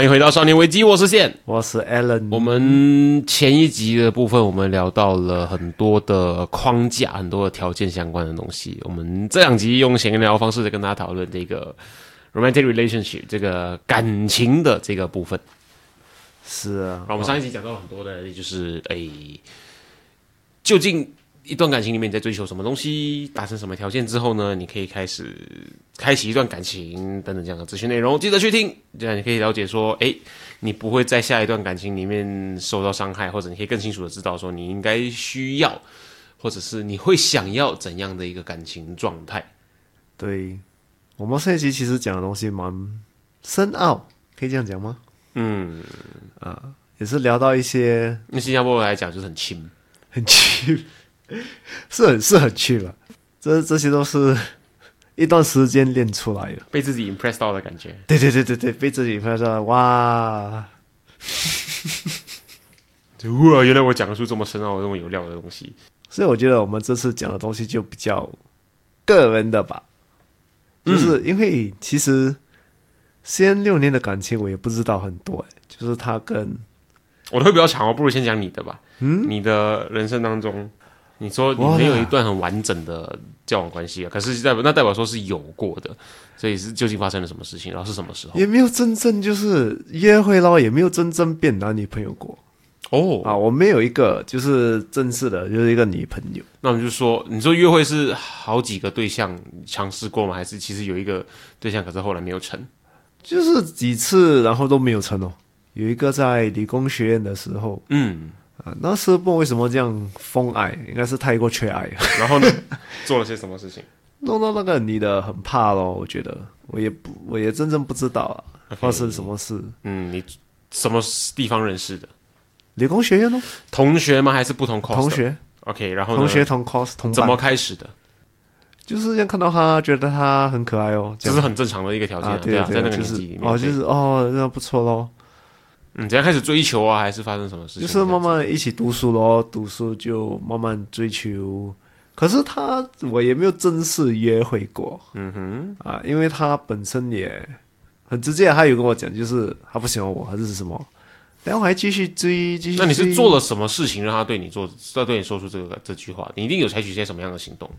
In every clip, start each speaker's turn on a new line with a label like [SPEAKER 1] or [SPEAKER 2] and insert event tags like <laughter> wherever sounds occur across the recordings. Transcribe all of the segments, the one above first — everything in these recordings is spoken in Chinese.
[SPEAKER 1] 欢迎回到少年危机，我是线。
[SPEAKER 2] 我是 Alan，
[SPEAKER 1] 我们前一集的部分，我们聊到了很多的框架，很多的条件相关的东西。我们这两集用闲聊方式在跟大家讨论这个 romantic relationship 这个感情的这个部分。
[SPEAKER 2] 是啊，
[SPEAKER 1] 我们上一集讲到很多的，就是诶，究竟一段感情里面你在追求什么东西，达成什么条件之后呢，你可以开始开启一段感情等等这样的资讯内容，记得去听，这样你可以了解说，诶，你不会在下一段感情里面受到伤害，或者你可以更清楚的知道说你应该需要，或者是你会想要怎样的一个感情状态。
[SPEAKER 2] 对，我们上一集其实讲的东西蛮深奥，可以这样讲吗？
[SPEAKER 1] 嗯，
[SPEAKER 2] 啊，也是聊到一些
[SPEAKER 1] 那新加坡来讲就是很轻，
[SPEAKER 2] 很趣，<laughs> 是很是很去了。这这些都是一段时间练出来的。
[SPEAKER 1] 被自己 impress 到的感觉。
[SPEAKER 2] 对对对对对，被自己拍到哇！
[SPEAKER 1] 就 <laughs> 哇，原来我讲得出这么深奥、这么有料的东西。
[SPEAKER 2] 所以我觉得我们这次讲的东西就比较个人的吧，就是因为其实先六年的感情我也不知道很多，哎，就是他跟
[SPEAKER 1] 我的会比较长哦，不如先讲你的吧。嗯，你的人生当中，你说你没有一段很完整的交往关系啊，可是代表那代表说是有过的，所以是究竟发生了什么事情，然后是什么时候？
[SPEAKER 2] 也没有真正就是约会咯，也没有真正变男女朋友过
[SPEAKER 1] 哦
[SPEAKER 2] 啊，我没有一个就是正式的，就是一个女朋友。
[SPEAKER 1] 那我们就说，你说约会是好几个对象尝试过吗？还是其实有一个对象，可是后来没有成？
[SPEAKER 2] 就是几次，然后都没有成哦。有一个在理工学院的时候，
[SPEAKER 1] 嗯，
[SPEAKER 2] 啊，那时候不为什么这样疯爱，应该是太过缺爱，<laughs>
[SPEAKER 1] 然后呢，做了些什么事情？
[SPEAKER 2] 弄到那个女的很怕咯。我觉得我也不，我也真正不知道啊，发生什么事。
[SPEAKER 1] 嗯，你什么地方认识的？
[SPEAKER 2] 理工学院哦，
[SPEAKER 1] 同学吗？还是不同 cos？
[SPEAKER 2] 同学
[SPEAKER 1] ，OK，然后呢
[SPEAKER 2] 同学同 cos 同
[SPEAKER 1] 怎么，开始的？
[SPEAKER 2] 就是这样看到他，觉得他很可爱哦，
[SPEAKER 1] 这是很正常的一个条件
[SPEAKER 2] 啊，
[SPEAKER 1] 对啊，在那个
[SPEAKER 2] 就是
[SPEAKER 1] 年纪里面，
[SPEAKER 2] 哦，就是哦，那不错咯。
[SPEAKER 1] 嗯，怎样开始追求啊？还是发生什么事情？
[SPEAKER 2] 就是慢慢一起读书咯，读书就慢慢追求。可是他我也没有正式约会过
[SPEAKER 1] 嗯哼，
[SPEAKER 2] 啊，因为他本身也很直接，他有跟我讲，就是他不喜欢我还是什么，然后我还继续追，继续追。
[SPEAKER 1] 那你是做了什么事情让他对你做，再对你说出这个这句话？你一定有采取一些什么样的行动？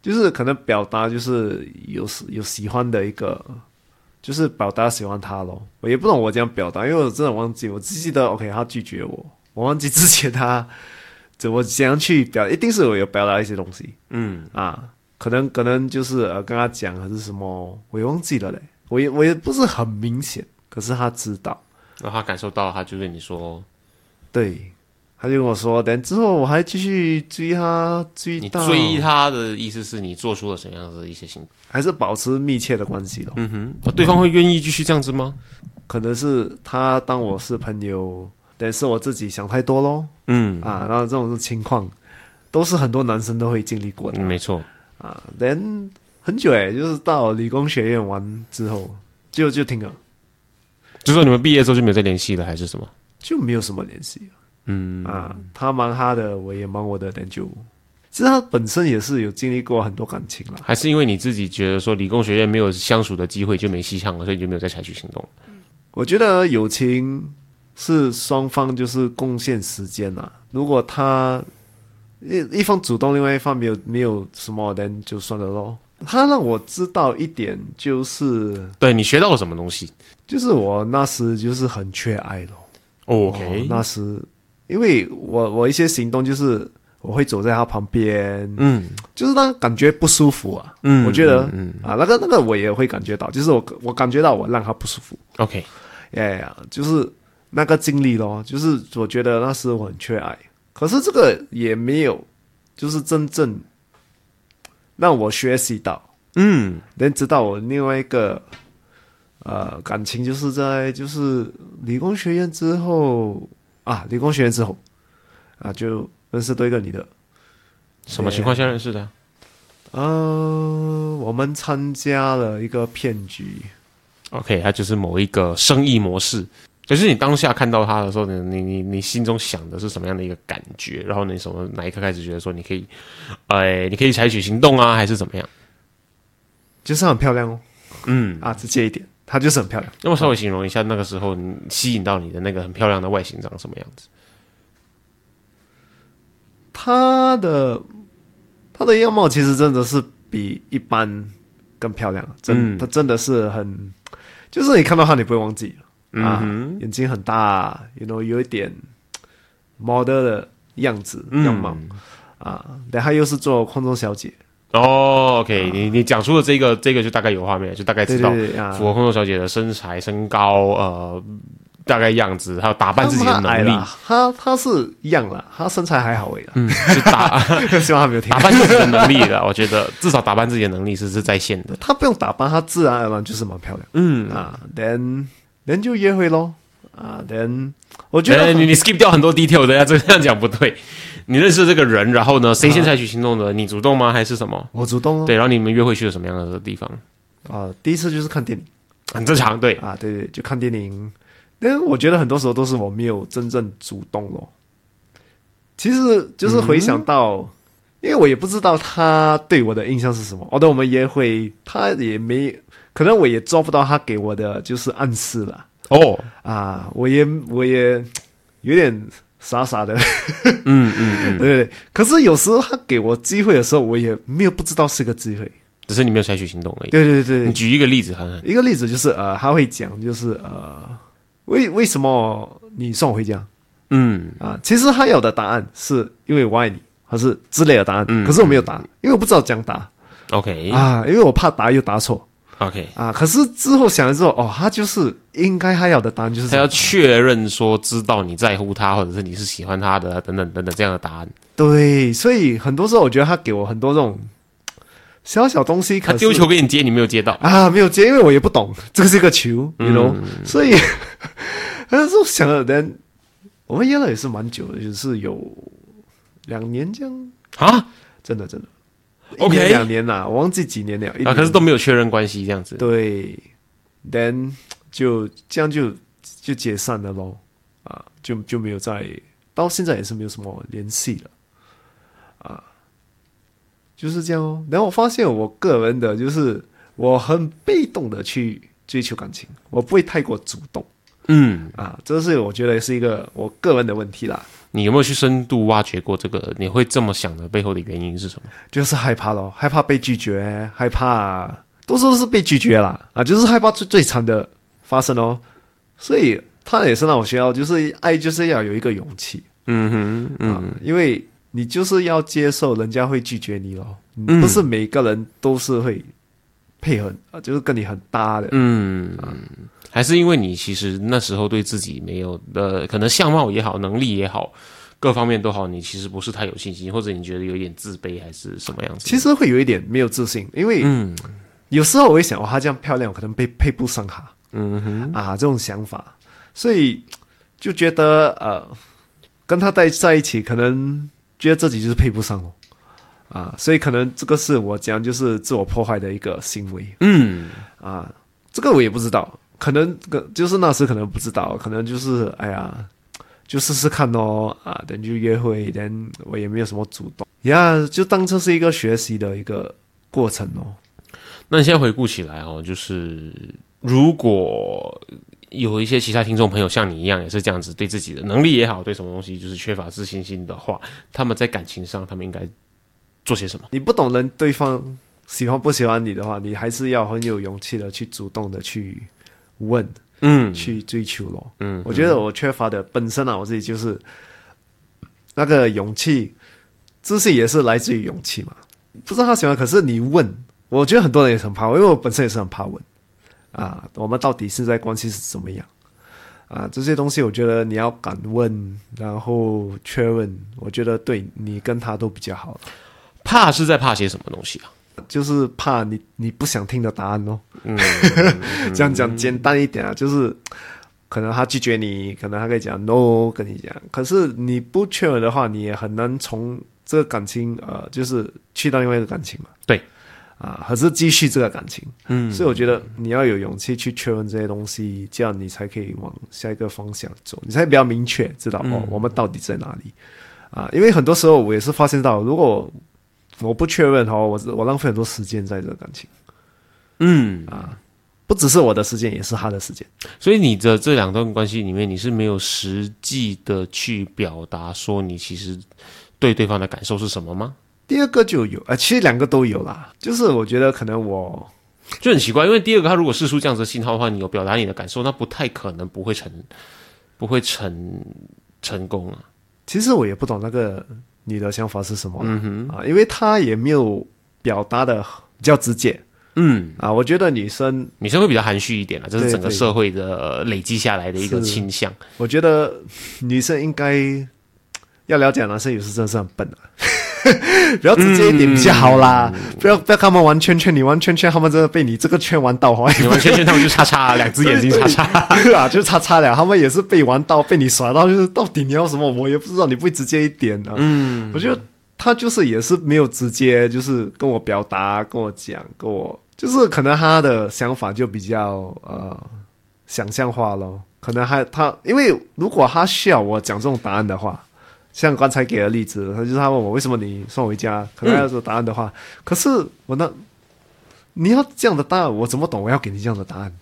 [SPEAKER 2] 就是可能表达就是有喜有喜欢的一个，就是表达喜欢他咯。我也不懂我这样表达，因为我真的忘记，我只记得 OK 他拒绝我，我忘记之前他 <laughs> 怎么怎样去表，一定是我有表达一些东西。
[SPEAKER 1] 嗯，
[SPEAKER 2] 啊，可能可能就是呃跟他讲还是什么，我也忘记了嘞，我也我也不是很明显，可是他知道，
[SPEAKER 1] 然后他感受到，他就对你说，
[SPEAKER 2] 对。他就跟我说，等之后我还继续追他，追
[SPEAKER 1] 你
[SPEAKER 2] 到
[SPEAKER 1] 追他的意思是你做出了什么样的一些行动？
[SPEAKER 2] 还是保持密切的关系咯。
[SPEAKER 1] 嗯哼，哦对方会愿意继续这样子吗？
[SPEAKER 2] 可能是他当我是朋友，但是我自己想太多咯。
[SPEAKER 1] 嗯
[SPEAKER 2] 啊，然后这种情况都是很多男生都会经历过的
[SPEAKER 1] 嗯，没错。
[SPEAKER 2] 啊。then 很久诶，就是到理工学院完之后就就停了，
[SPEAKER 1] 就说你们毕业之后就没有再联系了，还是什么？
[SPEAKER 2] 就没有什么联系
[SPEAKER 1] 嗯
[SPEAKER 2] 啊。他忙他的，我也忙我的，但就其实他本身也是有经历过很多感情了。
[SPEAKER 1] 还是因为你自己觉得说理工学院没有相处的机会，就没戏唱了，所以就没有再采取行动。
[SPEAKER 2] 我觉得友情是双方就是贡献时间呐、如果他一一方主动，另外一方没有没有什么，那就算了咯。他让我知道一点，就是
[SPEAKER 1] 对你学到了什么东西
[SPEAKER 2] 就是我那时就是很缺爱咯。
[SPEAKER 1] ？OK，
[SPEAKER 2] 哦那时因为我我一些行动就是我会走在他旁边，
[SPEAKER 1] 嗯。
[SPEAKER 2] 就是那感觉不舒服啊。
[SPEAKER 1] 嗯
[SPEAKER 2] 我觉得
[SPEAKER 1] 嗯
[SPEAKER 2] 啊，那个那个我也会感觉到，就是我我感觉到我让他不舒服。
[SPEAKER 1] ，OK，
[SPEAKER 2] 哎呀，就是那个经历咯，就是我觉得那时我很缺爱，可是这个也没有，就是真正让我学习到，
[SPEAKER 1] 嗯。
[SPEAKER 2] 能知道我另外一个呃感情，就是在就是理工学院之后啊，理工学院之后啊，就认识多一个女的。
[SPEAKER 1] 什么情况下认识的？
[SPEAKER 2] 呃，我们参加了一个骗局
[SPEAKER 1] ，OK，它就是某一个生意模式。可是你当下看到它的时候，你你你你心中想的是什么样的一个感觉？然后你什么哪一刻开始觉得说你可以，哎，你可以采取行动啊，还是怎么样？
[SPEAKER 2] 就是很漂亮哦
[SPEAKER 1] 嗯，
[SPEAKER 2] 啊，直接一点，她就是很漂亮。
[SPEAKER 1] 那么稍微形容一下那个时候你吸引到你的那个很漂亮的外形长什么样子？
[SPEAKER 2] 她的她的样貌其实真的是比一般更漂亮，真
[SPEAKER 1] 嗯。
[SPEAKER 2] 她真的是很，就是你看到她你不会忘记啊，
[SPEAKER 1] 嗯
[SPEAKER 2] 眼睛很大，you know 有一点 model 的样子
[SPEAKER 1] 哼，
[SPEAKER 2] 样貌。啊，然后又是做空中小姐，
[SPEAKER 1] 哦，OK，、你你讲出了这个这个就大概有画面，就大概知道符，合空中小姐的身材、身高，呃，大概样子，还有打扮自己的能力，
[SPEAKER 2] 她，她她是一样啦，她身材还好诶，
[SPEAKER 1] 嗯，就打 <laughs>
[SPEAKER 2] 希望她没有听
[SPEAKER 1] 打。扮自己的能力的，<laughs> 我觉得至少打扮自己的能力是是在线的。
[SPEAKER 2] 她不用打扮，她自然而然就是蛮漂亮。
[SPEAKER 1] 嗯
[SPEAKER 2] 啊，then then 就约会咯。啊，then 我觉得
[SPEAKER 1] 哎，你你 skip 掉很多 detail 的呀，这这样讲不对。你认识这个人，然后呢，谁先采取行动的？你主动吗？还是什么？
[SPEAKER 2] 我主动哦。
[SPEAKER 1] 对，然后你们约会去了什么样的地方？
[SPEAKER 2] 啊，第一次就是看电影
[SPEAKER 1] 很正常，对，
[SPEAKER 2] 啊，对对，就看电影。但是我觉得很多时候都是我没有真正主动咯。其实就是回想到，因为我也不知道他对我的印象是什么。哦，对，我们约会，他也没，可能我也做不到他给我的就是暗示了
[SPEAKER 1] 哦，
[SPEAKER 2] 啊，我也我也有点傻傻的。
[SPEAKER 1] 嗯嗯嗯，
[SPEAKER 2] 对对 <laughs> 对，可是有时候他给我机会的时候，我也没有不知道是个机会。
[SPEAKER 1] 只是你没有采取行动而已。
[SPEAKER 2] 对对对对，
[SPEAKER 1] 你举一个例子看看。
[SPEAKER 2] 一个例子就是呃，他会讲就是呃，为为什么你送我回家
[SPEAKER 1] 嗯
[SPEAKER 2] 啊？其实他有的答案是因为我爱你，还是之类的答案。
[SPEAKER 1] 嗯
[SPEAKER 2] 可是我没有答，因为我不知道讲答
[SPEAKER 1] ，OK
[SPEAKER 2] 啊，因为我怕答又答错
[SPEAKER 1] OK，
[SPEAKER 2] 啊。可是之后想了之后，哦，他就是应该他要的答案就是
[SPEAKER 1] 他要确认说知道你在乎他，或者是你是喜欢他的，等等等等这样的答案。
[SPEAKER 2] 对，所以很多时候我觉得他给我很多这种小小东西，
[SPEAKER 1] 他丢球给你接，你没有接到。
[SPEAKER 2] 啊，没有接，因为我也不懂这个是一个球，你 know，、所以那时候想了，人我们约了也是蛮久的，就是有两年这样，
[SPEAKER 1] 啊
[SPEAKER 2] 真的真的
[SPEAKER 1] OK
[SPEAKER 2] 两年啦，我忘记几年了，
[SPEAKER 1] 啊，可是都没有确认关系，这样子。
[SPEAKER 2] 对，then 就这样就就解散了喽，啊，就就没有再到现在也是没有什么联系了，啊，就是这样哦。然后我发现我个人的就是我很被动的去追求感情，我不会太过主动。
[SPEAKER 1] 嗯，
[SPEAKER 2] 啊，这是我觉得是一个我个人的问题啦，
[SPEAKER 1] 你有没有去深度挖掘过这个？你会这么想的背后的原因是什么？
[SPEAKER 2] 就是害怕咯，害怕被拒绝，害怕都是被拒绝啦，啊，就是害怕最最惨的发生哦，所以他也是让我学到，就是爱就是要有一个勇气。
[SPEAKER 1] 嗯哼，嗯。
[SPEAKER 2] 啊，因为你就是要接受人家会拒绝你咯，
[SPEAKER 1] 嗯。
[SPEAKER 2] 不是每个人都是会配合啊，就是跟你很搭的，
[SPEAKER 1] 嗯，还是因为你其实那时候对自己没有的，可能相貌也好，能力也好，各方面都好，你其实不是太有信心，或者你觉得有一点自卑，还是什么样子？
[SPEAKER 2] 其实会有一点没有自信，因为
[SPEAKER 1] 嗯。
[SPEAKER 2] 有时候我会想，哇，她这样漂亮，我可能配配不上她。
[SPEAKER 1] 嗯哼，
[SPEAKER 2] 啊，这种想法，所以就觉得呃，跟她在在一起，可能觉得自己就是配不上哦，啊，所以可能这个是我讲就是自我破坏的一个行为。
[SPEAKER 1] 嗯。
[SPEAKER 2] 啊，这个我也不知道，可能个就是那时可能不知道，可能就是哎呀，就试试看哦，啊，等就约会，等我也没有什么主动，呀，就当这是一个学习的一个过程哦。
[SPEAKER 1] 那你现在回顾起来哦，就是如果有一些其他听众朋友像你一样也是这样子，对自己的能力也好，对什么东西就是缺乏自信心的话，他们在感情上他们应该做些什么？
[SPEAKER 2] 你不懂得对方喜欢不喜欢你的话，你还是要很有勇气的去主动的去问、
[SPEAKER 1] 嗯
[SPEAKER 2] 去追求咯。
[SPEAKER 1] 嗯，
[SPEAKER 2] 我觉得我缺乏的本身啊，我自己就是那个勇气，自信也是来自于勇气嘛。不知道他喜欢，可是你问，我觉得很多人也是很怕问，因为我本身也是很怕问啊。我们到底现在关系是怎么样啊？这些东西我觉得你要敢问，然后确认，我觉得对你跟他都比较好。
[SPEAKER 1] 怕是在怕些什么东西啊？
[SPEAKER 2] 就是怕你你不想听的答案哦。<laughs>
[SPEAKER 1] 嗯，
[SPEAKER 2] 这样讲简单一点啊，就是可能他拒绝你，可能他可以讲 no 跟你讲，可是你不确认的话，你也很难从这个感情呃，就是去到另外一个感情嘛。
[SPEAKER 1] 对，
[SPEAKER 2] 啊，还是继续这个感情。
[SPEAKER 1] 嗯，
[SPEAKER 2] 所以我觉得你要有勇气去确认这些东西，这样你才可以往下一个方向走，你才比较明确知道、哦，我们到底在哪里啊？因为很多时候我也是发现到，如果我不确认哦，我我浪费很多时间在这个感情，
[SPEAKER 1] 嗯啊
[SPEAKER 2] 不只是我的时间，也是他的时间。
[SPEAKER 1] 所以你的这两段关系里面，你是没有实际的去表达说你其实对对方的感受是什么吗？
[SPEAKER 2] 第二个就有，呃，其实两个都有啦。就是我觉得可能我
[SPEAKER 1] 就很奇怪，因为第二个他如果试出这样子的信号的话，你有表达你的感受，那不太可能不会成，不会成成功啊。
[SPEAKER 2] 其实我也不懂那个你的想法是什么嗯哼、啊，因为他也没有表达的比较直接
[SPEAKER 1] 嗯，
[SPEAKER 2] 啊。我觉得女生，
[SPEAKER 1] 女生会比较含蓄一点啊，这是整个社会的呃累积下来的一个倾向。
[SPEAKER 2] 我觉得女生应该要了解男生有时真的是很笨啊。<laughs> 比较直接一点比较好啦，不要不要看他们玩圈圈，你玩圈圈，他们真的被你这个圈玩到，
[SPEAKER 1] 玩圈圈他们就叉叉，两只眼睛叉叉。
[SPEAKER 2] 对 <laughs> 啊，就叉叉了，他们也是被玩到，被你耍到，就是到底你要什么，我也不知道，你不会直接一点啊。嗯，我觉得他就是也是没有直接就是跟我表达，跟我讲，跟我就是可能他的想法就比较呃想象化咯。可能还他，因为如果他需要我讲这种答案的话。像刚才给的例子，他就是他问我为什么你送我回家，可能要说答案的话，可是我那你要这样的答案，我怎么懂？我要给你这样的答案，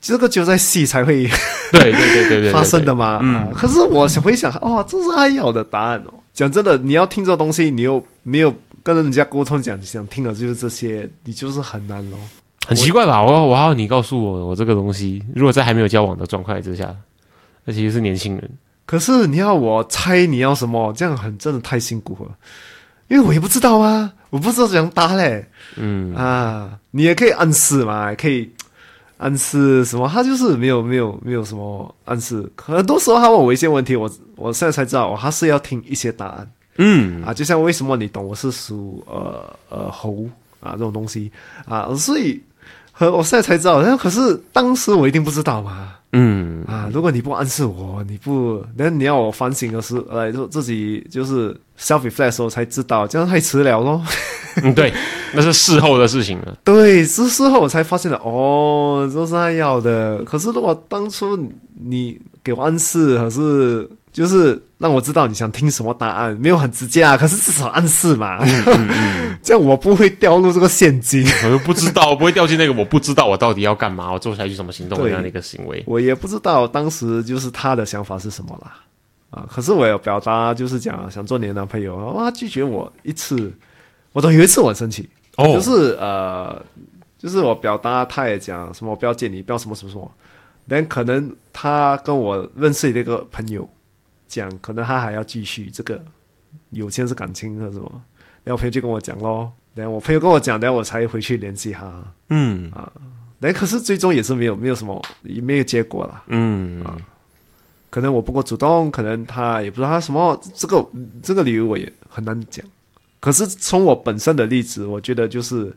[SPEAKER 2] 这个只有在戏才会 <laughs>
[SPEAKER 1] 对对对对
[SPEAKER 2] 发生的嘛。
[SPEAKER 1] 嗯
[SPEAKER 2] 啊可是我想回想，哦，这是他要的答案哦。讲真的，你要听这东西，你又没有跟人家沟通讲，想听的就是这些，你就是很难咯。
[SPEAKER 1] 很奇怪吧？我我要你告诉我，我这个东西，如果在还没有交往的状态之下，那其实是年轻人。
[SPEAKER 2] 可是你要我猜你要什么，这样很真的太辛苦了，因为我也不知道啊，我不知道怎样答嘞。
[SPEAKER 1] 嗯
[SPEAKER 2] 啊，你也可以暗示嘛，也可以暗示什么？他就是没有没有没有什么暗示。很多时候他问我一些问题，我我现在才知道，我他是要听一些答案
[SPEAKER 1] 嗯
[SPEAKER 2] 啊。就像为什么你懂我是属呃呃猴啊这种东西啊，所以和我现在才知道，但可是当时我一定不知道嘛。
[SPEAKER 1] 嗯
[SPEAKER 2] 啊，如果你不暗示我，你不，那你要我反省的时候，来说自己就是 self reflect 的时候才知道，这样太迟了咯。
[SPEAKER 1] 嗯，对，那是事后的事情了。<laughs>
[SPEAKER 2] 对，是事后我才发现的，哦，这是他要的。可是如果当初你给我暗示，可是就是让我知道你想听什么答案，没有很直接啊，可是至少暗示嘛，<laughs> 这样我不会掉入这个陷阱。<laughs>
[SPEAKER 1] 我又不知道，我不会掉进那个我不知道我到底要干嘛，我做下去什么行动这样的一个行为。
[SPEAKER 2] 我也不知道当时就是他的想法是什么啦，啊，可是我有表达，就是讲想做你的男朋友，哇，他拒绝我一次，我都有一次我很生气，
[SPEAKER 1] 哦。
[SPEAKER 2] 就是呃，就是我表达，他也讲什么我不要见你，不要什么什么什么，但可能他跟我认识的一个朋友讲，可能他还要继续这个有钱是感情和什么，然后我朋友就跟我讲咯，然后我朋友跟我讲，然后我才回去联系他，
[SPEAKER 1] 嗯
[SPEAKER 2] 但可是最终也是没有没有什么也没有结果了。
[SPEAKER 1] 嗯啊
[SPEAKER 2] 可能我不够主动，可能他也不知道他什么，这个这个理由我也很难讲。可是从我本身的例子，我觉得就是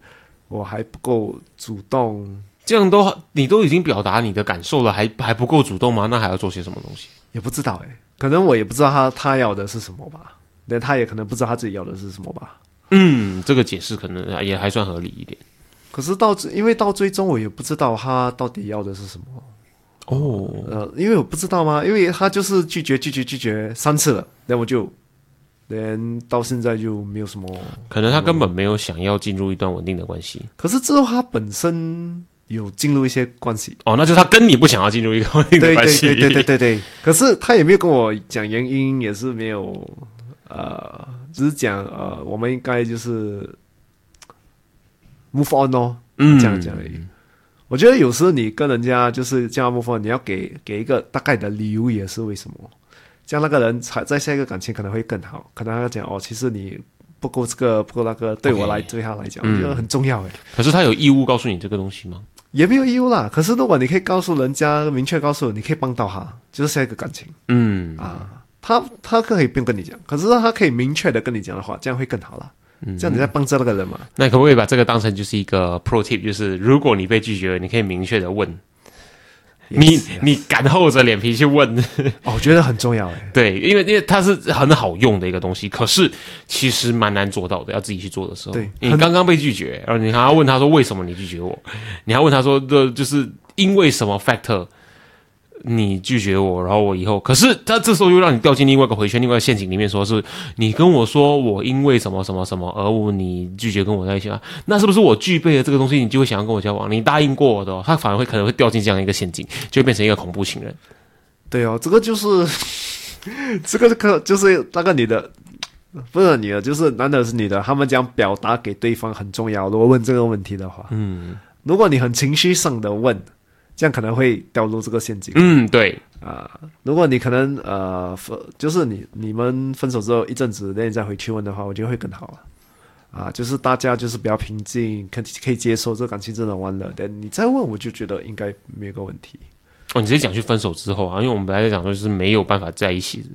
[SPEAKER 2] 我还不够主动，
[SPEAKER 1] 这样都你都已经表达你的感受了，还还不够主动吗？那还要做些什么东西？
[SPEAKER 2] 也不知道诶，可能我也不知道他他要的是什么吧，那他也可能不知道他自己要的是什么吧。
[SPEAKER 1] 嗯，这个解释可能也还算合理一点。
[SPEAKER 2] 可是到因为到最终我也不知道他到底要的是什么，
[SPEAKER 1] 哦，
[SPEAKER 2] 呃，因为我不知道吗，因为他就是拒绝拒绝拒绝三次了，那我就，连到现在就没有什么。
[SPEAKER 1] 可能他根本没有想要进入一段稳定的关系。
[SPEAKER 2] 可是之后他本身有进入一些关系，
[SPEAKER 1] 哦，那就是他跟你不想要进入一个关系。
[SPEAKER 2] 对对对对对。可是他也没有跟我讲原因，也是没有，呃，只是讲呃，我们应该就是 move on 哦，
[SPEAKER 1] 嗯
[SPEAKER 2] 这样讲而已。我觉得有时候你跟人家就是这样 move on，你要给给一个大概的理由，也是为什么，这样那个人才在下一个感情可能会更好。可能他讲哦，其实你不够这个，不够那个，对我来对他来讲，
[SPEAKER 1] 嗯
[SPEAKER 2] 我觉得很重要诶。
[SPEAKER 1] 可是他有义务告诉你这个东西吗？
[SPEAKER 2] 也没有义务啦。可是如果你可以告诉人家，明确告诉你可以帮到他，就是下一个感情
[SPEAKER 1] 嗯
[SPEAKER 2] 啊。他他可以不用跟你讲，可是他可以明确的跟你讲的话，这样会更好啦。这样你在帮着那个人嘛？
[SPEAKER 1] 那可不可以把这个当成就是一个 pro tip，就是如果你被拒绝了，你可以明确的问，你你敢厚着脸皮去问，
[SPEAKER 2] 哦，我觉得很重要哎。
[SPEAKER 1] 对，因为因为它是很好用的一个东西，可是其实蛮难做到的，要自己去做的时候，
[SPEAKER 2] 对
[SPEAKER 1] 你刚刚被拒绝，然后你还要问他说为什么你拒绝我，你还问他说的就是因为什么 factor。你拒绝我，然后我以后，可是他这时候又让你掉进另外一个回圈、另外一个陷阱里面，说是你跟我说我因为什么什么什么而我你拒绝跟我在一起啊？那是不是我具备了这个东西，你就会想要跟我交往？你答应过我的、哦，他反而会可能会掉进这样一个陷阱，就会变成一个恐怖情人。
[SPEAKER 2] 对哦，这个就是这个可就是那个女的。不是女的，就是男的是女的。他们讲表达给对方很重要。如果问这个问题的话，
[SPEAKER 1] 嗯
[SPEAKER 2] 如果你很情绪上的问，这样可能会掉入这个陷阱。
[SPEAKER 1] 嗯，对，
[SPEAKER 2] 啊，如果你可能呃，分就是你你们分手之后一阵子，那你再回去问的话，我觉得会更好啊。啊，就是大家就是比较平静，可可以接受这感情真的完了，但你再问，我就觉得应该没有个问题。
[SPEAKER 1] 哦，你直接讲去分手之后啊，因为我们本来在讲说就是没有办法在一起的。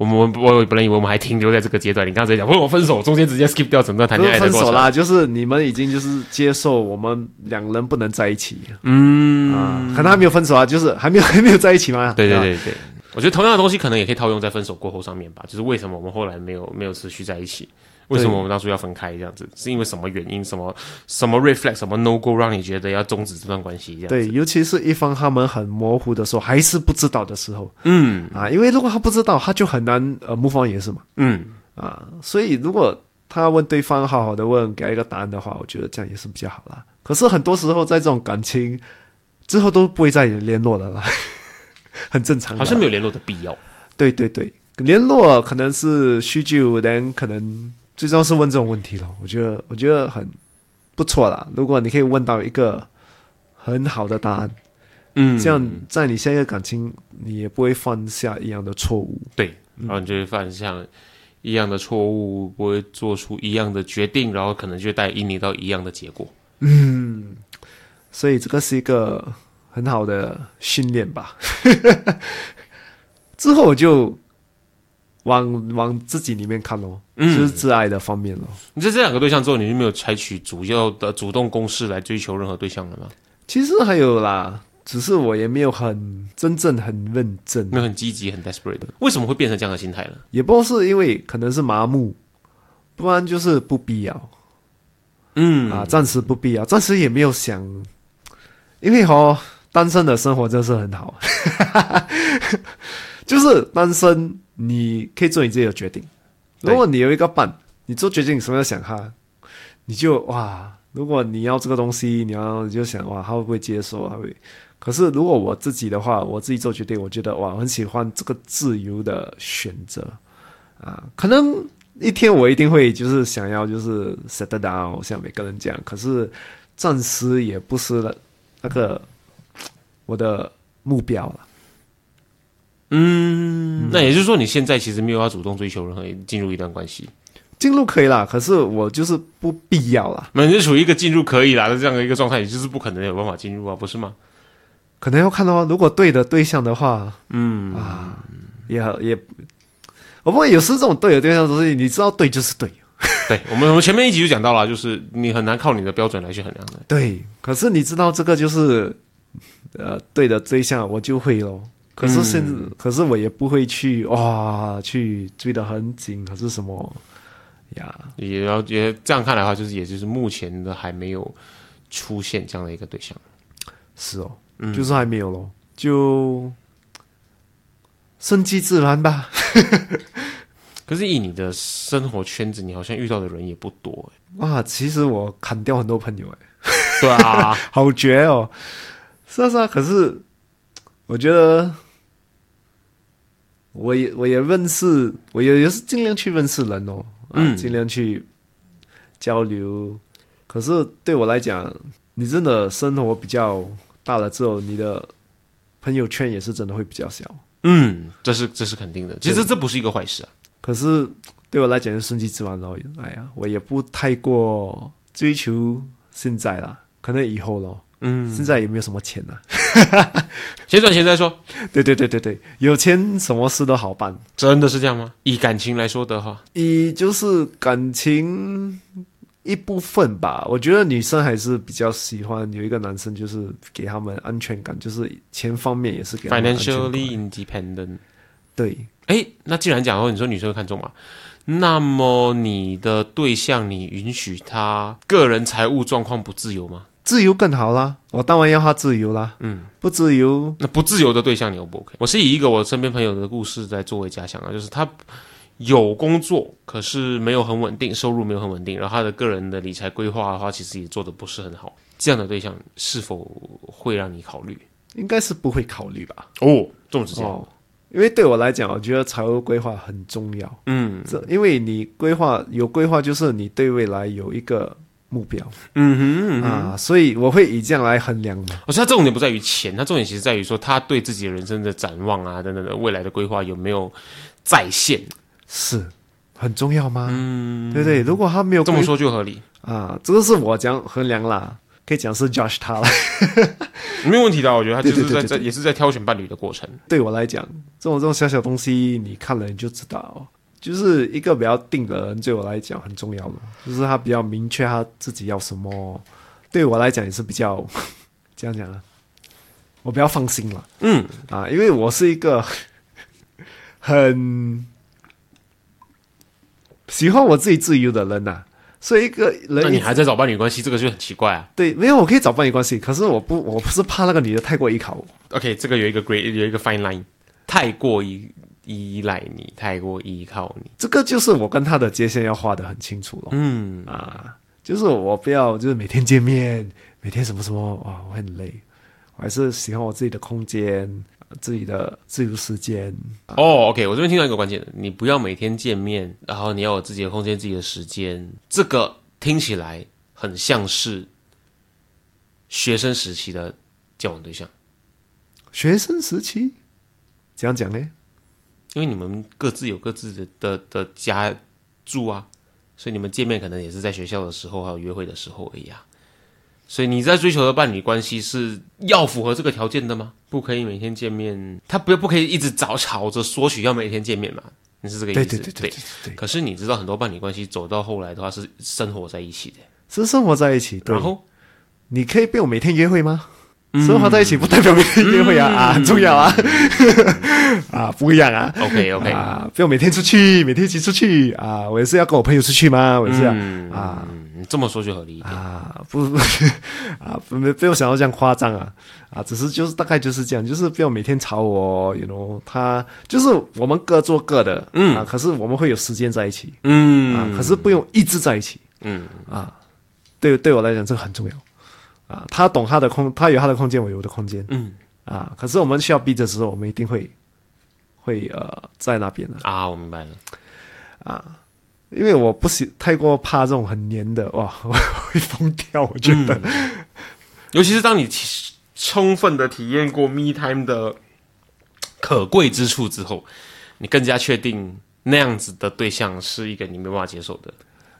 [SPEAKER 1] 我们我我本来以为我们还停留在这个阶段，你刚才讲，问我分手，中间直接 skip 掉整段谈恋爱的。
[SPEAKER 2] 分手啦，就是你们已经就是接受我们两人不能在一起
[SPEAKER 1] 嗯
[SPEAKER 2] 啊，可能还没有分手啊，就是还没有还没有在一起嘛。啊
[SPEAKER 1] 对对对对，我觉得同样的东西可能也可以套用在分手过后上面吧，就是为什么我们后来没有没有持续在一起，为什么我们当初要分开这样子，是因为什么原因，什么什么 reflect 什么 no go 让你觉得要终止这段关系这样。
[SPEAKER 2] 对，尤其是一方他们很模糊的时候，还是不知道的时候
[SPEAKER 1] 嗯
[SPEAKER 2] 啊，因为如果他不知道，他就很难呃 move on 也是嘛。
[SPEAKER 1] 嗯，
[SPEAKER 2] 啊，所以如果他问对方好好的问，给他一个答案的话，我觉得这样也是比较好啦。可是很多时候在这种感情之后都不会再联络了啦，<laughs> 很正常。
[SPEAKER 1] 好像没有联络的必要。
[SPEAKER 2] 对对对，联络可能是叙旧，但可能最重要是问这种问题了。我觉得我觉得很不错啦。如果你可以问到一个很好的答案，
[SPEAKER 1] 嗯，
[SPEAKER 2] 这样在你下一个感情你也不会犯下一样的错误。
[SPEAKER 1] 对，然后你就会犯下一样的错误，不会做出一样的决定，然后可能就带引你到一样的结果。
[SPEAKER 2] 嗯所以这个是一个很好的训练吧。<laughs> 之后我就往往自己里面看咯，
[SPEAKER 1] 嗯
[SPEAKER 2] 就是自爱的方面咯。
[SPEAKER 1] 你在这两个对象之后，你就没有采取主要的主动攻势来追求任何对象了吗？
[SPEAKER 2] 其实还有啦，只是我也没有很真正很认真，
[SPEAKER 1] 没有很积极、很 desperate，为什么会变成这样的心态呢？
[SPEAKER 2] 也不是因为可能是麻木，不然就是不必要
[SPEAKER 1] 嗯
[SPEAKER 2] 啊，暂时不必要，暂时也没有想，因为哦，单身的生活真是很好，<laughs> 就是单身你可以做你自己的决定。如果你有一个伴，你做决定你什么要想他，你就哇，如果你要这个东西，你要你就想哇，他会不会接受？他会。可是如果我自己的话，我自己做决定，我觉得哇，我很喜欢这个自由的选择啊。可能一天我一定会就是想要就是 set down，像每个人这样。可是暂时也不是了那个我的目标了。
[SPEAKER 1] 嗯，那也就是说，你现在其实没有要主动追求任何进入一段关系，
[SPEAKER 2] 进入可以啦，可是我就是不必要啦，
[SPEAKER 1] 那你就处于一个进入可以啦的这样的一个状态，你就是不可能有办法进入啊，不是吗？
[SPEAKER 2] 可能要看到。如果对的对象的话，
[SPEAKER 1] 嗯
[SPEAKER 2] 啊，也也，我不过有时这种对的对象东西你知道对就是对，<laughs>
[SPEAKER 1] 对我们我们前面一集就讲到了，就是你很难靠你的标准来去衡量的。
[SPEAKER 2] 对。可是你知道这个就是呃对的对象，我就会咯。可是现、可是我也不会去哇去追得很紧，可是什么呀？
[SPEAKER 1] 也要也这样看来的话，就是也就是目前的还没有出现这样的一个对象。
[SPEAKER 2] 是哦，嗯就是还没有咯，就顺其自然吧。<laughs>
[SPEAKER 1] 可是以你的生活圈子，你好像遇到的人也不多、欸，
[SPEAKER 2] 哇，其实我砍掉很多朋友哎。
[SPEAKER 1] 对啊，<laughs>
[SPEAKER 2] 好绝哦！是啊是啊，可是我觉得我也我也认识，我也也是尽量去认识人哦，啊，
[SPEAKER 1] 嗯
[SPEAKER 2] 尽量去交流。可是对我来讲，你真的生活比较大了之后，你的朋友圈也是真的会比较小。
[SPEAKER 1] 嗯，这是这是肯定的。其实这不是一个坏事啊。
[SPEAKER 2] 可是对我来讲，就顺其自然咯。哎呀，我也不太过追求现在啦，可能以后咯。
[SPEAKER 1] 嗯，
[SPEAKER 2] 现在也没有什么钱了。<laughs>
[SPEAKER 1] 先赚钱再说，
[SPEAKER 2] 对对对对对，有钱什么事都好办。
[SPEAKER 1] 真的是这样吗？以感情来说的话，
[SPEAKER 2] 以就是感情一部分吧，我觉得女生还是比较喜欢有一个男生，就是给他们安全感，就是钱方面也是
[SPEAKER 1] financially independent。
[SPEAKER 2] 对，
[SPEAKER 1] 哎，那既然讲说你说女生会看重嘛，那么你的对象你允许他个人财务状况不自由吗？
[SPEAKER 2] 自由更好啦，我当然要他自由啦。
[SPEAKER 1] 嗯，
[SPEAKER 2] 不自由，
[SPEAKER 1] 那不自由的对象你 O 不 OK？我是以一个我身边朋友的故事在作为假想啊，就是他有工作，可是没有很稳定，收入没有很稳定，然后他的个人的理财规划的话，其实也做的不是很好。这样的对象是否会让你考虑？
[SPEAKER 2] 应该是不会考虑吧？
[SPEAKER 1] 哦，这么直接？
[SPEAKER 2] 哦，因为对我来讲，我觉得财务规划很重要。
[SPEAKER 1] 嗯
[SPEAKER 2] 这因为你规划有规划，就是你对未来有一个目标、
[SPEAKER 1] 嗯哼。
[SPEAKER 2] 啊，所以我会以这样来衡量嘛。
[SPEAKER 1] 我说他重点不在于钱，他重点其实在于说他对自己的人生的展望啊等等的未来的规划有没有在线。
[SPEAKER 2] 是很重要吗？嗯，对不对？如果他没有
[SPEAKER 1] 这么
[SPEAKER 2] 规
[SPEAKER 1] 说就合理，
[SPEAKER 2] 啊，这个是我讲衡量啦，可以讲是 Josh 他了。<laughs>
[SPEAKER 1] 没有问题的。我觉得他就是在在也是在挑选伴侣的过程。
[SPEAKER 2] 对我来讲，这种这种小小东西，你看了你就知道，就是一个比较定的人，对我来讲很重要的，就是他比较明确他自己要什么。对我来讲也是比较 <laughs> 这样讲啊，我比较放心了
[SPEAKER 1] 嗯，
[SPEAKER 2] 啊，因为我是一个 <laughs> 很喜欢我自己自由的人呐、所以一个人那
[SPEAKER 1] 你还在找伴侣关系，这个就很奇怪啊。
[SPEAKER 2] 对没有我可以找伴侣关系，可是我不我不是怕那个女的太过依靠我。
[SPEAKER 1] OK，这个有一个 great 有一个 fine line，太过依依赖你，太过依靠你。
[SPEAKER 2] 这个就是我跟他的界限要画得很清楚了。
[SPEAKER 1] 嗯，
[SPEAKER 2] 啊，就是我不要就是每天见面，每天什么什么，哇，我很累。我还是喜欢我自己的空间，自己的自由时间。
[SPEAKER 1] 哦，OK，我这边听到一个关键的，你不要每天见面，然后你要有自己的空间、自己的时间。这个听起来很像是学生时期的交往对象，
[SPEAKER 2] 学生时期怎样讲呢？
[SPEAKER 1] 因为你们各自有各自的的的家住啊，所以你们见面可能也是在学校的时候，还有约会的时候而已啊。所以你在追求的伴侣关系是要符合这个条件的吗？不可以每天见面，他不不可以一直找吵着索取要每天见面嘛？你是这个意思？
[SPEAKER 2] 对对对对对对，
[SPEAKER 1] 可是你知道，很多伴侣关系走到后来的话是生活在一起的，
[SPEAKER 2] 是生活在一起。对
[SPEAKER 1] 然后
[SPEAKER 2] 你可以被我每天约会吗？生活在一起不代表每天约会啊、
[SPEAKER 1] 嗯
[SPEAKER 2] 啊，很重要啊 <laughs> 啊，不一样啊。
[SPEAKER 1] OK OK，
[SPEAKER 2] 啊，不要每天出去，每天一起出去啊！我也是要跟我朋友出去嘛？我也是要、
[SPEAKER 1] 嗯
[SPEAKER 2] 啊
[SPEAKER 1] 嗯，这么说就合理一点。
[SPEAKER 2] 啊，不不 <laughs> 啊，不没不用想到这样夸张啊啊，只是就是大概就是这样，就是不要每天吵我，you know，他就是我们各做各的，嗯啊，可是我们会有时间在一起
[SPEAKER 1] 嗯
[SPEAKER 2] 啊，可是不用一直在一起
[SPEAKER 1] 嗯，
[SPEAKER 2] 啊。对对我来讲，这个很重要啊。他懂他的空，他有他的空间，我有我的空间，
[SPEAKER 1] 嗯
[SPEAKER 2] 啊。可是我们需要逼的时候，我们一定会会呃在那边的
[SPEAKER 1] 啊，我明白了。
[SPEAKER 2] 啊因为我不喜太过怕这种很黏的，哇，我 <laughs> 会疯掉，我觉得。
[SPEAKER 1] 尤其是当你充分的体验过 me time 的可贵之处之后，你更加确定那样子的对象是一个你没办法接受的。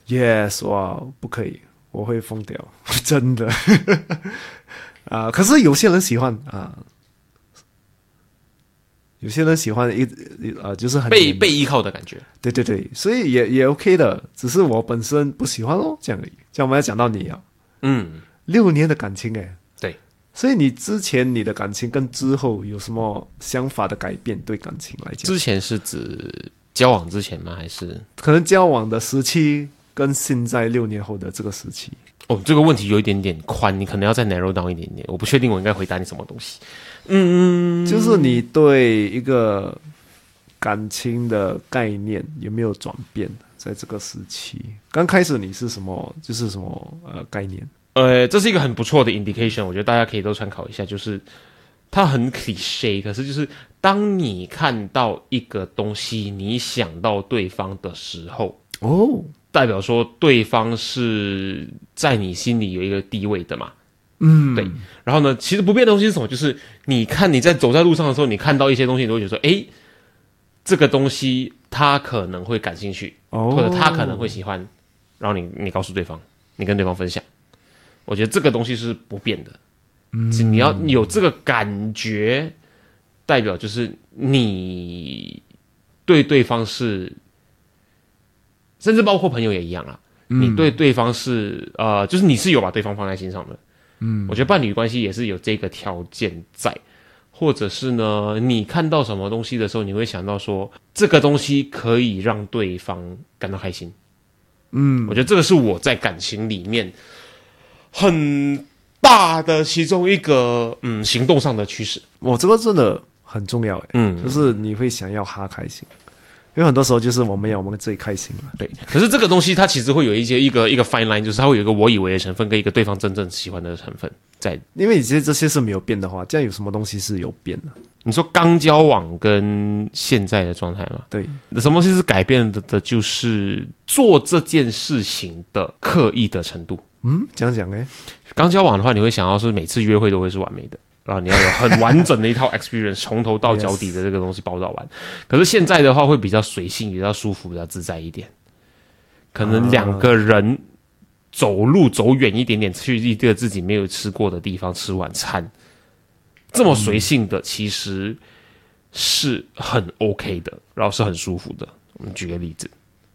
[SPEAKER 2] Yes，哇，不可以，我会疯掉，<laughs> 真的。<laughs> 啊，可是有些人喜欢啊，有些人喜欢一啊，就是很
[SPEAKER 1] 被被依靠的感觉。
[SPEAKER 2] 对对对，所以也也 OK 的，只是我本身不喜欢哦，这样而已。这样我们要讲到你啊，
[SPEAKER 1] 嗯，
[SPEAKER 2] 六年的感情哎，
[SPEAKER 1] 对，
[SPEAKER 2] 所以你之前你的感情跟之后有什么想法的改变？对感情来讲，
[SPEAKER 1] 之前是指交往之前吗？还是
[SPEAKER 2] 可能交往的时期跟现在六年后的这个时期，
[SPEAKER 1] 哦，这个问题有一点点宽，你可能要再 narrow down 一点点。我不确定我应该回答你什么东西。嗯嗯，
[SPEAKER 2] 就是你对一个感情的概念有没有转变？在这个时期，刚开始你是什么？就是什么呃概念？
[SPEAKER 1] 呃，这是一个很不错的 indication，我觉得大家可以都参考一下。就是它很 cliche，可是就是当你看到一个东西，你想到对方的时候，
[SPEAKER 2] 哦，
[SPEAKER 1] 代表说对方是在你心里有一个地位的嘛。
[SPEAKER 2] 嗯，
[SPEAKER 1] 对。然后呢，其实不变的东西是什么？就是你看你在走在路上的时候，你看到一些东西，你都会觉得说，诶，这个东西他可能会感兴趣，
[SPEAKER 2] 哦，
[SPEAKER 1] 或者他可能会喜欢，然后你你告诉对方，你跟对方分享。我觉得这个东西是不变的。嗯，你要有这个感觉，代表就是你对对方是，甚至包括朋友也一样啊。你对对方是呃，就是你是有把对方放在心上的。嗯，我觉得伴侣关系也是有这个条件在，或者是呢，你看到什么东西的时候，你会想到说这个东西可以让对方感到开心。嗯，我觉得这个是我在感情里面很大的其中一个嗯行动上的趋势。
[SPEAKER 2] 我这个真的很重要，嗯，就是你会想要他开心。因为很多时候就是我们要我们自己开心嘛。
[SPEAKER 1] 对，可是这个东西它其实会有一些一个一个 fine line，就是它会有一个我以为的成分跟一个对方真正喜欢的成分在。
[SPEAKER 2] 因为你其实这些是没有变的话，这样有什么东西是有变的？
[SPEAKER 1] 你说刚交往跟现在的状态吗？
[SPEAKER 2] 对，
[SPEAKER 1] 什么东西是改变的？的就是做这件事情的刻意的程度。
[SPEAKER 2] 嗯，讲讲哎，
[SPEAKER 1] 刚交往的话，你会想要是每次约会都会是完美的。啊，你要有很完整的一套 <laughs> experience，从头到脚底的这个东西包到完。可是现在的话会比较随性，比较舒服，比较自在一点。可能两个人走路走远一点点，去一个自己没有吃过的地方吃晚餐，这么随性的其实是很 OK 的，然后是很舒服的。我们举个例子，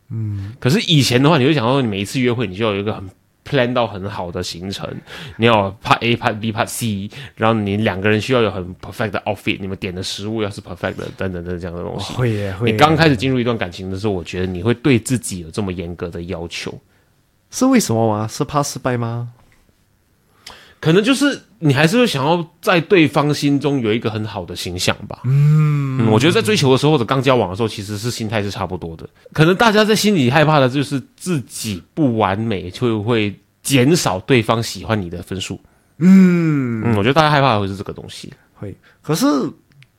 [SPEAKER 1] 嗯，可是以前的话，你会想到你每一次约会，你就要有一个很。Plan 到很好的行程，你要 part A part B part C，然后你两个人需要有很 perfect 的 outfit，你们点的食物要是 perfect 的，等等等这样的东西。
[SPEAKER 2] 会耶，会。
[SPEAKER 1] 你刚开始进入一段感情的时候，我觉得你会对自己有这么严格的要求，
[SPEAKER 2] 是为什么吗？是怕失败吗？
[SPEAKER 1] 可能就是你还是会想要在对方心中有一个很好的形象吧。嗯，我觉得在追求的时候或者刚交往的时候，其实是心态是差不多的。可能大家在心里害怕的就是自己不完美，就会减少对方喜欢你的分数。嗯嗯，我觉得大家害怕的会是这个东西。
[SPEAKER 2] 会，可是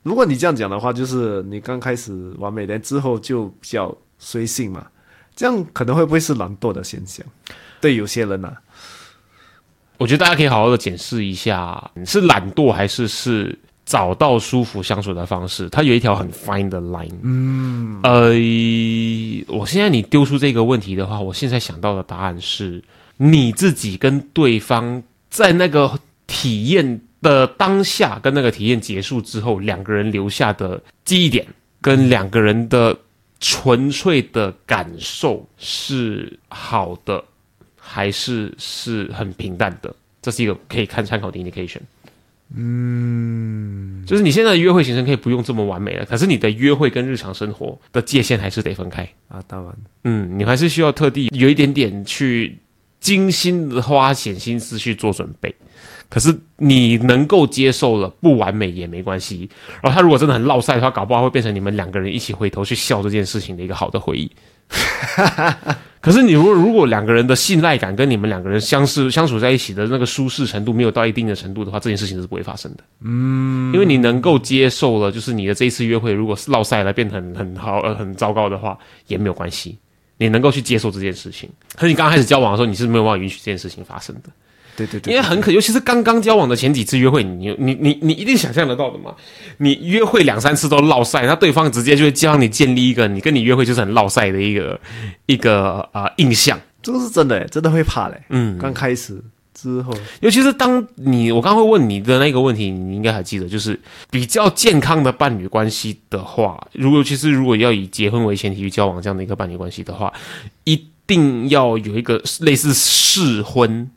[SPEAKER 2] 如果你这样讲的话，就是你刚开始完美，但之后就比较随性嘛，这样可能会不会是懒惰的现象？对有些人呢？
[SPEAKER 1] 我觉得大家可以好好的检视一下，是懒惰还是是找到舒服相处的方式？它有一条很 fine 的 line。嗯，呃，我现在你丢出这个问题的话，我现在想到的答案是，你自己跟对方在那个体验的当下，跟那个体验结束之后，两个人留下的记忆点，跟两个人的纯粹的感受是好的。还是是很平淡的，这是一个可以看参考的 indication。嗯，就是你现在的约会行程可以不用这么完美了，可是你的约会跟日常生活的界限还是得分开
[SPEAKER 2] 啊。当然，
[SPEAKER 1] 嗯，你还是需要特地有一点点去精心的花钱心思去做准备。可是你能够接受了不完美也没关系。然后他如果真的很落塞的话，搞不好会变成你们两个人一起回头去笑这件事情的一个好的回忆。<laughs> 可是你如果如果两个人的信赖感跟你们两个人相似相处在一起的那个舒适程度没有到一定的程度的话，这件事情是不会发生的。嗯，因为你能够接受了，就是你的这一次约会如果是落赛了，变得很很好呃很糟糕的话也没有关系，你能够去接受这件事情。可是你刚刚开始交往的时候，你是没有办法允许这件事情发生的。
[SPEAKER 2] 对对对，
[SPEAKER 1] 因为很可，尤其是刚刚交往的前几次约会，你你你你一定想象得到的嘛。你约会两三次都落赛，那对方直接就会教你建立一个你跟你约会就是很落赛的一个一个啊印象。
[SPEAKER 2] 这个是真的，真的会怕嘞。嗯，刚开始之后，
[SPEAKER 1] 尤其是当你我刚会问你的那个问题，你应该还记得，就是比较健康的伴侣关系的话，如果其实如果要以结婚为前提去交往这样的一个伴侣关系的话，一定要有一个类似试婚。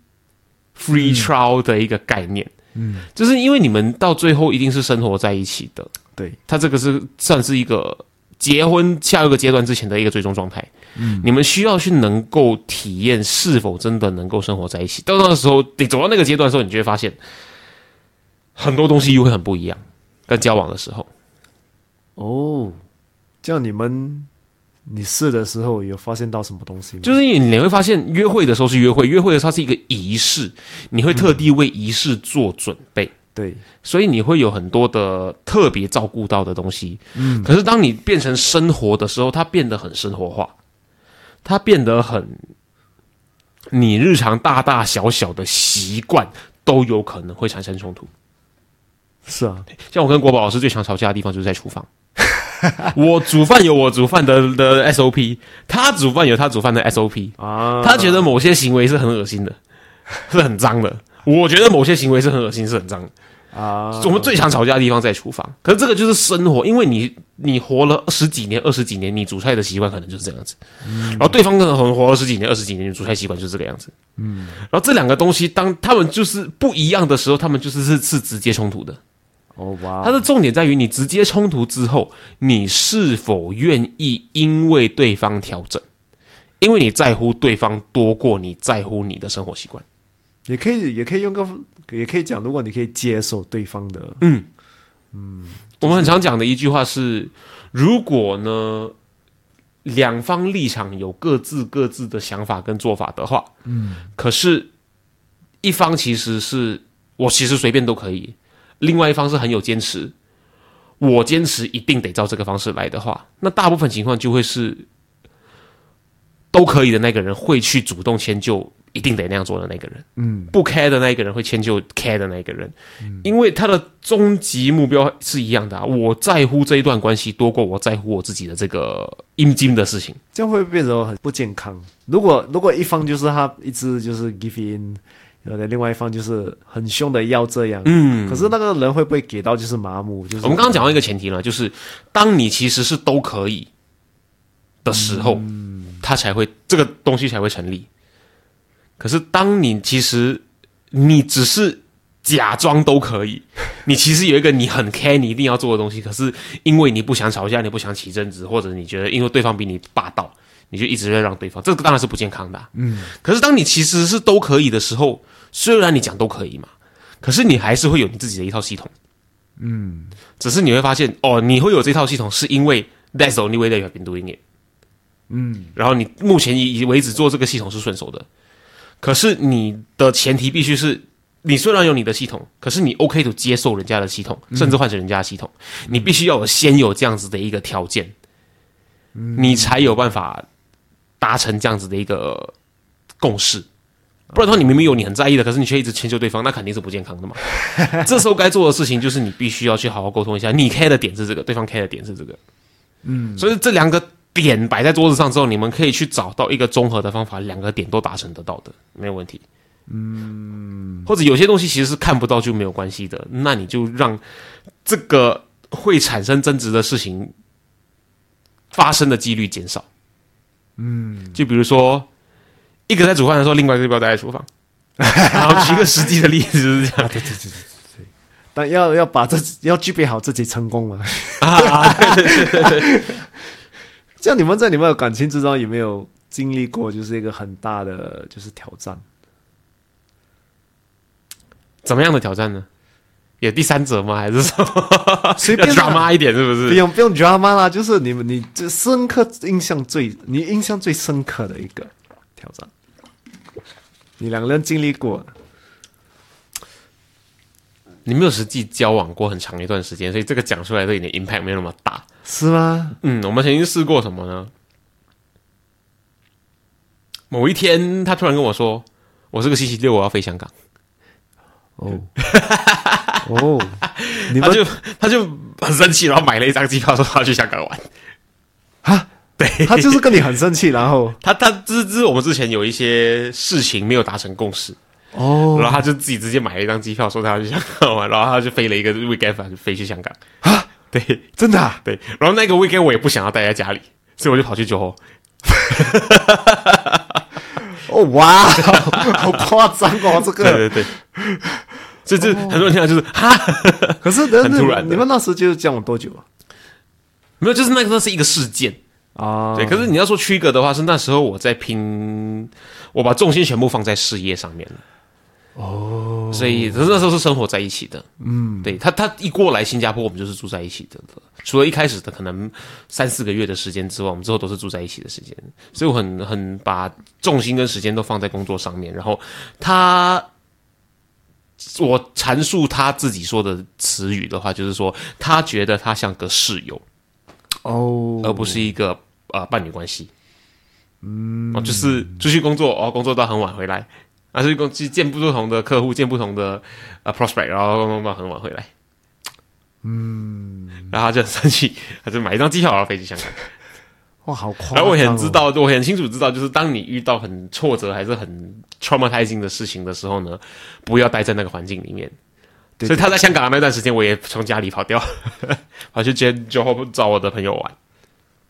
[SPEAKER 1] Free trial 的一个概念，嗯，就是因为你们到最后一定是生活在一起的，
[SPEAKER 2] 对，
[SPEAKER 1] 他这个是算是一个结婚下一个阶段之前的一个最终状态，嗯，你们需要去能够体验是否真的能够生活在一起。到那个时候，你走到那个阶段的时候，你就会发现很多东西又会很不一样，跟交往的时候。
[SPEAKER 2] 哦，这样你们。你试的时候有发现到什么东西吗？
[SPEAKER 1] 就是你你会发现，约会的时候是约会，约会的时候是一个仪式，你会特地为仪式做准备。
[SPEAKER 2] 对，
[SPEAKER 1] 所以你会有很多的特别照顾到的东西。嗯，可是当你变成生活的时候，它变得很生活化，它变得很，你日常大大小小的习惯都有可能会产生冲突。
[SPEAKER 2] 是啊，
[SPEAKER 1] 像我跟国宝老师最常吵架的地方就是在厨房。<laughs> 我煮饭有我煮饭的的 SOP，他煮饭有他煮饭的 SOP 啊。他觉得某些行为是很恶心的，是很脏的。我觉得某些行为是很恶心，是很脏的。
[SPEAKER 2] 啊，
[SPEAKER 1] 我们最常吵架的地方在厨房，可是这个就是生活，因为你你活了十几年、二十几年，你煮菜的习惯可能就是这样子，然后对方可能活了十几年、二十几年，煮菜习惯就是这个样子，嗯，然后这两个东西当他们就是不一样的时候，他们就是是是直接冲突的。
[SPEAKER 2] 哦哇，
[SPEAKER 1] 它的重点在于你直接冲突之后，你是否愿意因为对方调整，因为你在乎对方多过你在乎你的生活习惯。
[SPEAKER 2] 也可以也可以用个也可以讲，如果你可以接受对方的，嗯。
[SPEAKER 1] 嗯我们很常讲的一句话是：如果呢两方立场有各自各自的想法跟做法的话，嗯，可是一方其实是我其实随便都可以，另外一方是很有坚持，我坚持一定得照这个方式来的话，那大部分情况就会是都可以的那个人会去主动迁就。一定得那样做的那个人，嗯，不 care 的那一个人会迁就 care 的那一个人，因为他的终极目标是一样的啊。我在乎这一段关系多过我在乎我自己的这个阴茎的事情，
[SPEAKER 2] 这样会变成很不健康。如果如果一方就是他一直就是 give in，有的另外一方就是很凶的要这样，嗯，可是那个人会不会给到就是麻木？就是
[SPEAKER 1] 我们刚刚讲到一个前提呢，就是当你其实是都可以的时候，他才会这个东西才会成立。可是，当你其实你只是假装都可以，<laughs> 你其实有一个你很 care 你一定要做的东西，可是因为你不想吵架，你不想起争执，或者你觉得因为对方比你霸道，你就一直在让对方，这个当然是不健康的。嗯。可是当你其实是都可以的时候，虽然你讲都可以嘛，可是你还是会有你自己的一套系统。嗯。只是你会发现，哦，你会有这套系统，是因为 that's the only way that you have been doing it。嗯。然后你目前以为止做这个系统是顺手的。可是你的前提必须是，你虽然有你的系统，可是你 OK 就接受人家的系统，甚至换成人家的系统，你必须要有先有这样子的一个条件，你才有办法达成这样子的一个共识。不然的话，你明明有你很在意的，可是你却一直迁就对方，那肯定是不健康的嘛。<laughs> 这时候该做的事情就是你必须要去好好沟通一下，你 care 的点是这个，对方 care 的点是这个，嗯，所以这两个。点摆在桌子上之后，你们可以去找到一个综合的方法，两个点都达成得到的，没有问题。嗯，或者有些东西其实是看不到就没有关系的，那你就让这个会产生争执的事情发生的几率减少。嗯，就比如说一个在煮饭的时候，另外一个不要待在厨房。<laughs> 然后举个实际的例子是这样。
[SPEAKER 2] 对对对对对。但要要把这要具备好自己成功嘛。<laughs>
[SPEAKER 1] 啊，对对对对。
[SPEAKER 2] 像你们在你们的感情之中有没有经历过，就是一个很大的就是挑战？
[SPEAKER 1] 怎么样的挑战呢？有第三者吗？还是说
[SPEAKER 2] 随便
[SPEAKER 1] drama 一点？是不是？
[SPEAKER 2] 不用不用 drama 啦，就是你们你这深刻印象最你印象最深刻的一个挑战，你两个人经历过。
[SPEAKER 1] 你没有实际交往过很长一段时间，所以这个讲出来对你的 impact 没有那么大，
[SPEAKER 2] 是吗？
[SPEAKER 1] 嗯，我们曾经试过什么呢？某一天，他突然跟我说：“我这个星期六我要飞香港。”哦，<laughs> 哦，他就他就很生气，然后买了一张机票，说他要去香港玩。
[SPEAKER 2] 啊，
[SPEAKER 1] 对
[SPEAKER 2] 他就是跟你很生气，然后 <laughs>
[SPEAKER 1] 他他之之我们之前有一些事情没有达成共识。哦，然后他就自己直接买了一张机票，说他要去香港玩，然后他就飞了一个 weekend，就飞去香港
[SPEAKER 2] 啊。<laughs>
[SPEAKER 1] 对，
[SPEAKER 2] 真的啊
[SPEAKER 1] 对。然后那个 weekend 我也不想要待在家里，所以我就跑去酒后。
[SPEAKER 2] 哦哇，好夸张哦，这个。
[SPEAKER 1] 对对对。这这很多人听到就是哈，<laughs>
[SPEAKER 2] 可是
[SPEAKER 1] 很突然。
[SPEAKER 2] 你们那时就是交往多久啊？
[SPEAKER 1] 没有，就是那个那是一个事件啊。对，可是你要说区隔的话，是那时候我在拼，我把重心全部放在事业上面了。哦，所以那时候是生活在一起的，嗯，对他，他一过来新加坡，我们就是住在一起的。除了一开始的可能三四个月的时间之外，我们之后都是住在一起的时间。所以我很很把重心跟时间都放在工作上面。然后他，我阐述他自己说的词语的话，就是说他觉得他像个室友，哦，而不是一个呃伴侣关系。嗯，哦，就是出去工作，哦，工作到很晚回来。啊，所以公去见不同的客户，见不同的啊 prospect，然后弄到很晚回来，嗯，然后他就很生气，他就买一张机票然后飞去香港。
[SPEAKER 2] 哇，好夸张、哦！
[SPEAKER 1] 然后我也很知道，我很清楚知道，就是当你遇到很挫折还是很 traumatizing 的事情的时候呢，不要待在那个环境里面。
[SPEAKER 2] 对
[SPEAKER 1] 所以他在香港的那段时间，我也从家里跑掉，<laughs> 跑去接酒后找我的朋友玩。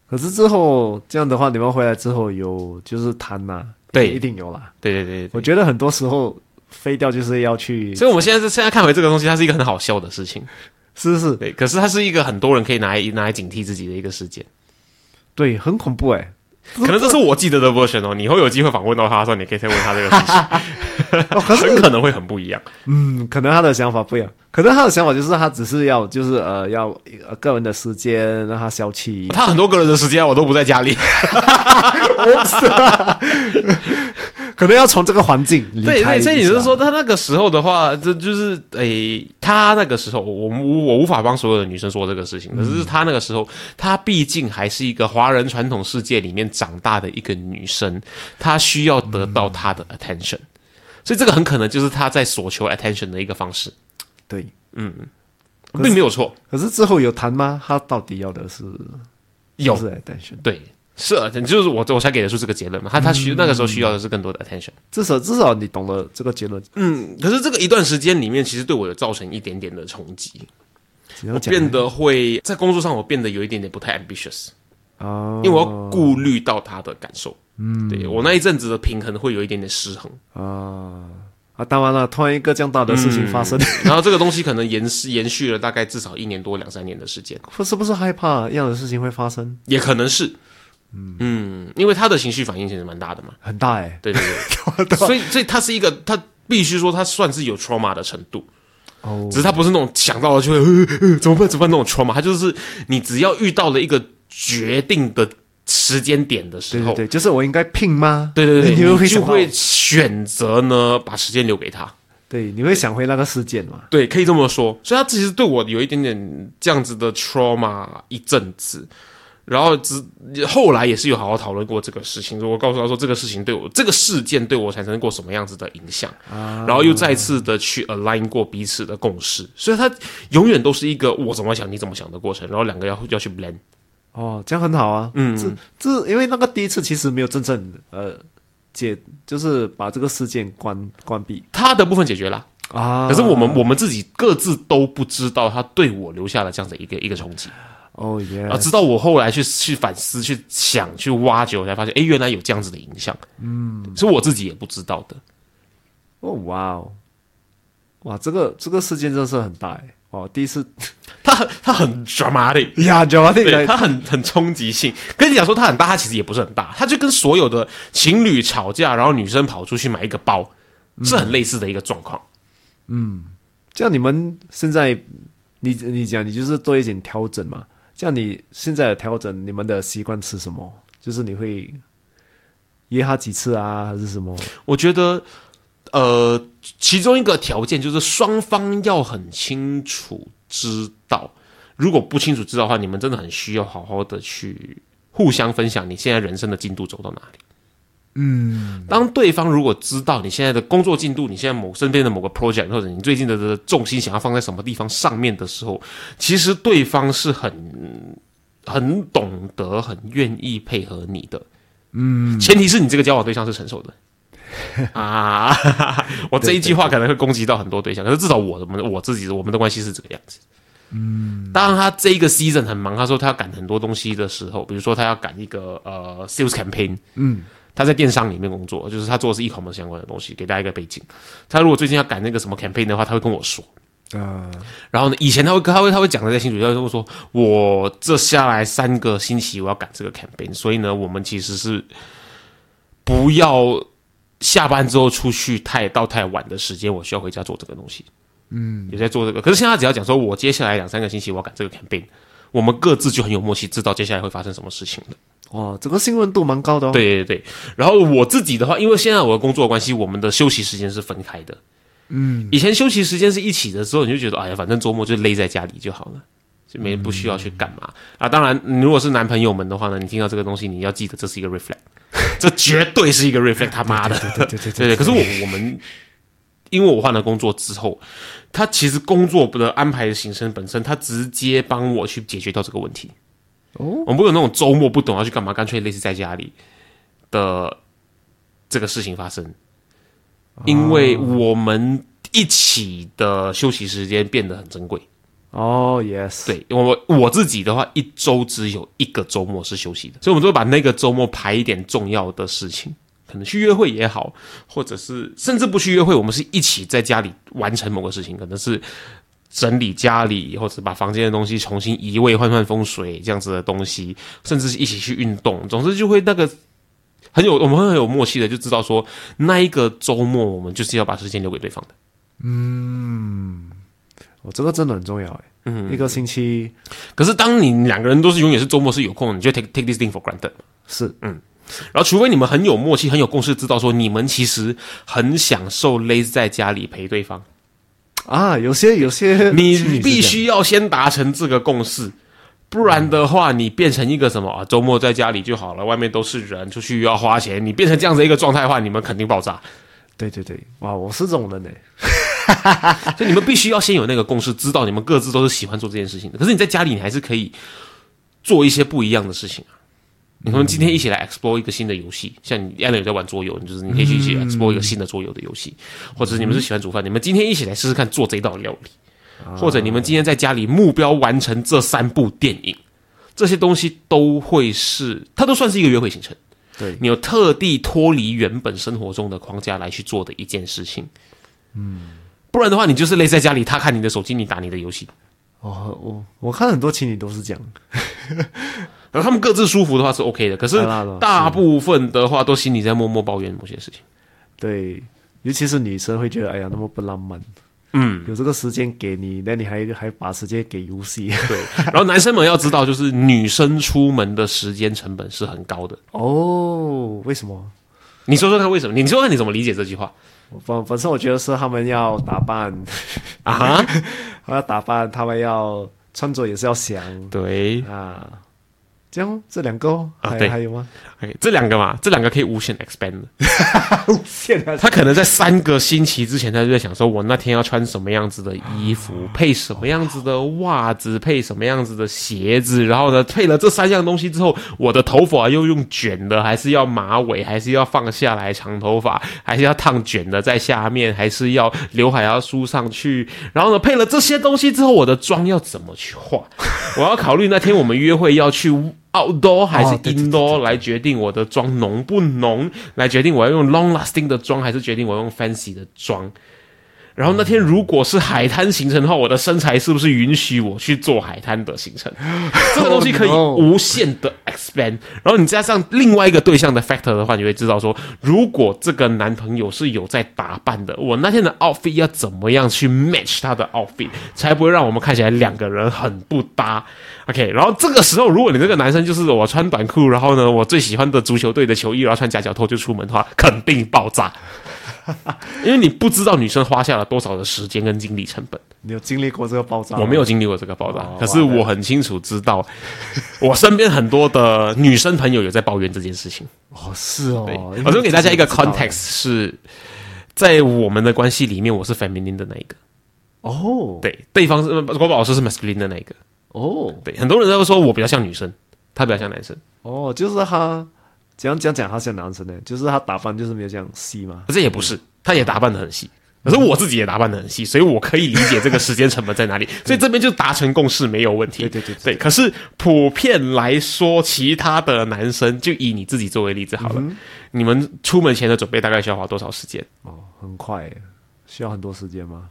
[SPEAKER 2] 可是之后这样的话，你们回来之后有就是谈呐、
[SPEAKER 1] 对
[SPEAKER 2] 一定有啦。
[SPEAKER 1] 对对对对
[SPEAKER 2] 我觉得很多时候飞掉就是要去，
[SPEAKER 1] 所以我们现在是现在看回这个东西，它是一个很好笑的事情，
[SPEAKER 2] 是是，
[SPEAKER 1] 对。可是它是一个很多人可以拿来拿来警惕自己的一个事件。
[SPEAKER 2] 对，很恐怖哎。
[SPEAKER 1] 可能这是我记得的 version 哦，你以后有机会访问到他的时候，你可以再问他这个事情，<laughs>
[SPEAKER 2] 哦，可 <laughs>
[SPEAKER 1] 很可能会很不一样。
[SPEAKER 2] 嗯，可能他的想法不一样，可能他的想法就是他只是要就是呃要呃个人的时间让他消气，
[SPEAKER 1] 他很多个人的时间我都不在家里，<laughs>
[SPEAKER 2] 可能要从这个环境离
[SPEAKER 1] 对对，所以你是说他那个时候的话，这就是诶，他那个时候，我我我无法帮所有的女生说这个事情，可是他那个时候，她毕竟还是一个华人传统世界里面长大的一个女生，她需要得到她的 attention，、所以这个很可能就是他在索求 attention 的一个方式，
[SPEAKER 2] 对，可是
[SPEAKER 1] 并没有错，
[SPEAKER 2] 可是之后有谈吗？他到底要的是
[SPEAKER 1] 有。
[SPEAKER 2] 是 attention，
[SPEAKER 1] 对。是啊，就是我我才给得出这个结论嘛。他他需那个时候需要的是更多的 attention。
[SPEAKER 2] 至少至少你懂了这个结论，
[SPEAKER 1] 嗯，可是这个一段时间里面，其实对我有造成一点点的冲击。
[SPEAKER 2] 只要讲
[SPEAKER 1] 变得会在工作上，我变得有一点点不太 ambitious，
[SPEAKER 2] 啊，
[SPEAKER 1] 因为我要顾虑到他的感受。嗯，对我那一阵子的平衡会有一点点失衡，
[SPEAKER 2] 啊啊，当然了，突然一个这样大的事情发生，<laughs>
[SPEAKER 1] 然后这个东西可能延续延续了大概至少一年多两三年的时间，
[SPEAKER 2] 不是不是害怕一样的事情会发生，
[SPEAKER 1] 也可能是，嗯，因为他的情绪反应其实蛮大的嘛，
[SPEAKER 2] 很大哎、
[SPEAKER 1] 对对对，<laughs> 所以所以他是一个他必须说他算是有 trauma 的程度，
[SPEAKER 2] 哦
[SPEAKER 1] 只是他不是那种想到了就会、呃呃、怎么办怎么办那种 trauma，他就是你只要遇到了一个决定的时间点的时候，
[SPEAKER 2] 对对对，就是我应该拼吗？
[SPEAKER 1] 对对对，<laughs>
[SPEAKER 2] 你
[SPEAKER 1] 就会选择呢把时间留给他。
[SPEAKER 2] 对，你会想回那个事件嘛？
[SPEAKER 1] 对，可以这么说。所以他其实对我有一点点这样子的 trauma 一阵子，然后只后来也是有好好讨论过这个事情。我告诉他说，这个事情对我这个事件对我产生过什么样子的影响，然后又再次的去 align 过彼此的共识。所以他永远都是一个我怎么想你怎么想的过程，然后两个要要去 blend。
[SPEAKER 2] 哦，这样很好啊。
[SPEAKER 1] 嗯
[SPEAKER 2] 这这因为那个第一次其实没有真正呃解，就是把这个事件关关闭
[SPEAKER 1] 他的部分解决了，
[SPEAKER 2] 啊。
[SPEAKER 1] 可是我们我们自己各自都不知道他对我留下了这样的一个一个冲击。
[SPEAKER 2] 哦耶
[SPEAKER 1] 啊，直到我后来去去反思、去想、去挖掘，我才发现，哎，原来有这样子的影响，嗯，是我自己也不知道的。
[SPEAKER 2] 哦哇哦哇，这个这个事件真的是很大哎。哦，第一次 <laughs>
[SPEAKER 1] 他很他很 dramatic，<laughs>
[SPEAKER 2] 呀
[SPEAKER 1] ，dramatic，，他很很冲击性。跟你讲说他很大，他其实也不是很大，他就跟所有的情侣吵架，然后女生跑出去买一个包，是很类似的一个状况。
[SPEAKER 2] 嗯这样你们现在，你你讲你就是做一点调整嘛？像你现在调整，你们的习惯是什么？就是你会约他几次啊，还是什么？
[SPEAKER 1] 我觉得，呃，其中一个条件就是双方要很清楚知道，如果不清楚知道的话，你们真的很需要好好的去互相分享你现在人生的进度走到哪里。嗯，当对方如果知道你现在的工作进度，你现在某身边的某个 project 或者你最近的的重心想要放在什么地方上面的时候，其实对方是很很懂得、很愿意配合你的。嗯，前提是你这个交往对象是成熟的。<laughs> 啊，<laughs> 我这一句话可能会攻击到很多对象，可是至少我的我们我自己的我们的关系是这个样子。嗯，当他这一个 season 很忙，他说他要赶很多东西的时候，比如说他要赶一个呃 sales campaign，嗯，他在电商里面工作，就是他做的是 e-commerce 相关的东西。给大家一个背景，他如果最近要赶那个什么 campaign 的话，他会跟我说。
[SPEAKER 2] 啊、
[SPEAKER 1] 然后呢，以前他会他会他会讲的再清楚，他会说，我这下来三个星期我要赶这个 campaign，所以呢，我们其实是不要下班之后出去太到太晚的时间，我需要回家做这个东西。嗯，也在做这个。可是现在他只要讲说，我接下来两三个星期我要赶这个 campaign，我们各自就很有默契，知道接下来会发生什么事情的。
[SPEAKER 2] 哇，整个信任度蛮高的哦。，
[SPEAKER 1] 对对对。然后我自己的话，因为现在我的工作关系，我们的休息时间是分开的。嗯，以前休息时间是一起的时候，你就觉得哎呀，反正周末就勒在家里就好了。就没不需要去干嘛、啊！当然，你如果是男朋友们的话呢，你听到这个东西，你要记得这是一个 reflect，<laughs> 这绝对是一个 reflect，他妈的，
[SPEAKER 2] 对对对
[SPEAKER 1] 对对。可是我我们，因为我换了工作之后，他其实工作的安排的行程本身，他直接帮我去解决掉这个问题。
[SPEAKER 2] 哦，
[SPEAKER 1] 我们不会有那种周末不懂要去干嘛，干脆类似在家里的这个事情发生，因为我们一起的休息时间变得很珍贵。
[SPEAKER 2] 哦，yes，，
[SPEAKER 1] 对我我自己的话，一周只有一个周末是休息的，所以我们都会把那个周末排一点重要的事情，可能去约会也好，或者是甚至不去约会，我们是一起在家里完成某个事情，可能是整理家里，或者把房间的东西重新移位、换换风水这样子的东西，甚至是一起去运动，总之就会那个很有我们会很有默契的，就知道说那一个周末我们就是要把时间留给对方的。
[SPEAKER 2] 嗯，我，这个真的很重要哎。嗯，一个星期
[SPEAKER 1] 可是当你两个人都是永远是周末是有空，你就 take take this thing for granted。
[SPEAKER 2] 是嗯
[SPEAKER 1] 然后，除非你们很有默契、很有共识，知道说你们其实很享受 lay 在家里陪对方，
[SPEAKER 2] 啊，有些有些
[SPEAKER 1] 你必须要先达成这个共识，不然的话，你变成一个什么啊？周末在家里就好了，外面都是人，出去又要花钱，你变成这样子一个状态的话，你们肯定爆炸。
[SPEAKER 2] 对对对，哇，我是这种人呢。<laughs> <laughs>
[SPEAKER 1] 所以你们必须要先有那个共识，知道你们各自都是喜欢做这件事情的。可是你在家里，你还是可以做一些不一样的事情啊。你们今天一起来 explore 一个新的游戏，像你 Alan 有在玩桌游，就是你可以去一起 explore 一个新的桌游的游戏，或者是你们是喜欢煮饭，你们今天一起来试试看做这道料理，或者你们今天在家里目标完成这三部电影，这些东西都会是它都算是一个约会行程。
[SPEAKER 2] 对，
[SPEAKER 1] 你有特地脱离原本生活中的框架来去做的一件事情。嗯，不然的话，你就是累在家里，他看你的手机，你打你的游戏。
[SPEAKER 2] 哦，我我看很多情侣都是这样。
[SPEAKER 1] 然后他们各自舒服的话是 OK 的，可是大部分的话都心里在默默抱怨某些事情。
[SPEAKER 2] 对，尤其是女生会觉得，哎呀，那么不浪漫。
[SPEAKER 1] 嗯，
[SPEAKER 2] 有这个时间给你，那你还还把时间给游戏？<laughs>
[SPEAKER 1] 对。然后男生们要知道，就是女生出门的时间成本是很高的。
[SPEAKER 2] 哦，为什么？
[SPEAKER 1] 你说说看为什么？你说说你怎么理解这句话
[SPEAKER 2] 我本本身我觉得是他们要打扮，
[SPEAKER 1] 啊？哈，<laughs>
[SPEAKER 2] 他们要打扮，他们要穿着也是要想
[SPEAKER 1] 对
[SPEAKER 2] 啊。这样这两个哦还、
[SPEAKER 1] 啊对
[SPEAKER 2] 还有吗
[SPEAKER 1] ？，OK，这两个嘛，这两个可以无限 expand 的。<laughs>
[SPEAKER 2] 现在
[SPEAKER 1] 他可能在三个星期之前，他就在想说，我那天要穿什么样子的衣服，配什么样子的袜子，配什么样子的鞋子，然后呢，配了这三样东西之后，我的头发又用卷的，还是要马尾，还是要放下来长头发，还是要烫卷的在下面，还是要刘海要梳上去，然后呢，配了这些东西之后，我的妆要怎么去化？我要考虑那天我们约会要去 outdoor 还是
[SPEAKER 2] 哦对对对
[SPEAKER 1] indoor 来决定我的妆浓不浓，来决定我要用 long lasting 的妆，还是决定我用 fancy 的妆。然后那天如果是海滩行程的话，我的身材是不是允许我去做海滩的行程？<laughs> 这个东西可以
[SPEAKER 2] Oh
[SPEAKER 1] 无限的 expand。然后你加上另外一个对象的 factor 的话，你会知道说，如果这个男朋友是有在打扮的，我那天的 outfit 要怎么样去 match 他的 outfit，才不会让我们看起来两个人很不搭。OK，然后这个时候，如果你这个男生就是我穿短裤，然后呢，我最喜欢的足球队的球衣，然后穿夹脚拖就出门的话，肯定爆炸。<laughs> 因为你不知道女生花下了多少的时间跟精力成本，
[SPEAKER 2] 你有经历过这个爆炸吗？
[SPEAKER 1] 我没有经历过这个爆炸，
[SPEAKER 2] 哦
[SPEAKER 1] 可是我很清楚知道，<laughs> 我身边很多的女生朋友有在抱怨这件事情。
[SPEAKER 2] 哦，是哦
[SPEAKER 1] 我就给大家一个 context，是在我们的关系里面，我是 feminine 的那一个，
[SPEAKER 2] 哦，
[SPEAKER 1] 对，对方是呃国宝老师是 masculine 的那一个，
[SPEAKER 2] 哦。
[SPEAKER 1] 对，很多人都说我比较像女生，他比较像男生，
[SPEAKER 2] 哦，就是他怎样讲讲他像男生呢？就是他打扮就是没有这样细嘛。
[SPEAKER 1] 可是也不是，他也打扮的很细。可是我自己也打扮的很细，所以我可以理解这个时间成本在哪里，<laughs> 所以这边就达成共识没有问题。
[SPEAKER 2] 对对对
[SPEAKER 1] 对，可是普遍来说，其他的男生就以你自己作为例子好了，你们出门前的准备大概需要花多少时间，
[SPEAKER 2] 哦，很快，需要很多时间吗？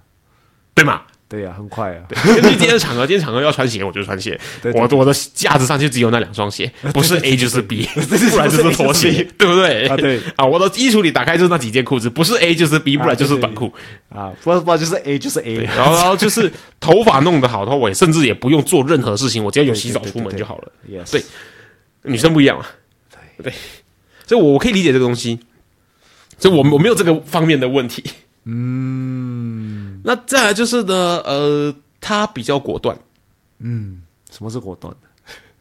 [SPEAKER 1] 对吗？
[SPEAKER 2] 对呀、很快啊。
[SPEAKER 1] 根据今天的场合，今天场合要穿鞋，我就穿鞋。<laughs>
[SPEAKER 2] 对对
[SPEAKER 1] 我我的架子上就只有那两双鞋，<laughs> <laughs> 不是 A 就是 B，不然就是拖鞋
[SPEAKER 2] 就是，
[SPEAKER 1] 对不对？
[SPEAKER 2] 啊对。
[SPEAKER 1] 啊，我的衣橱里打开就是那几件裤子，不是 A 就是 B，不然就是短裤。
[SPEAKER 2] 啊，不然不然就是 A 就是 A，
[SPEAKER 1] 然后然后就是头发弄得好的话，我也甚至也不用做任何事情，我只要有洗澡出门就好了。对女生不一样嘛，对，所以我我可以理解这个东西，所以我我没有这个方面的问题。嗯，那再来就是呢，呃，他比较果断，
[SPEAKER 2] 嗯，什么是果断？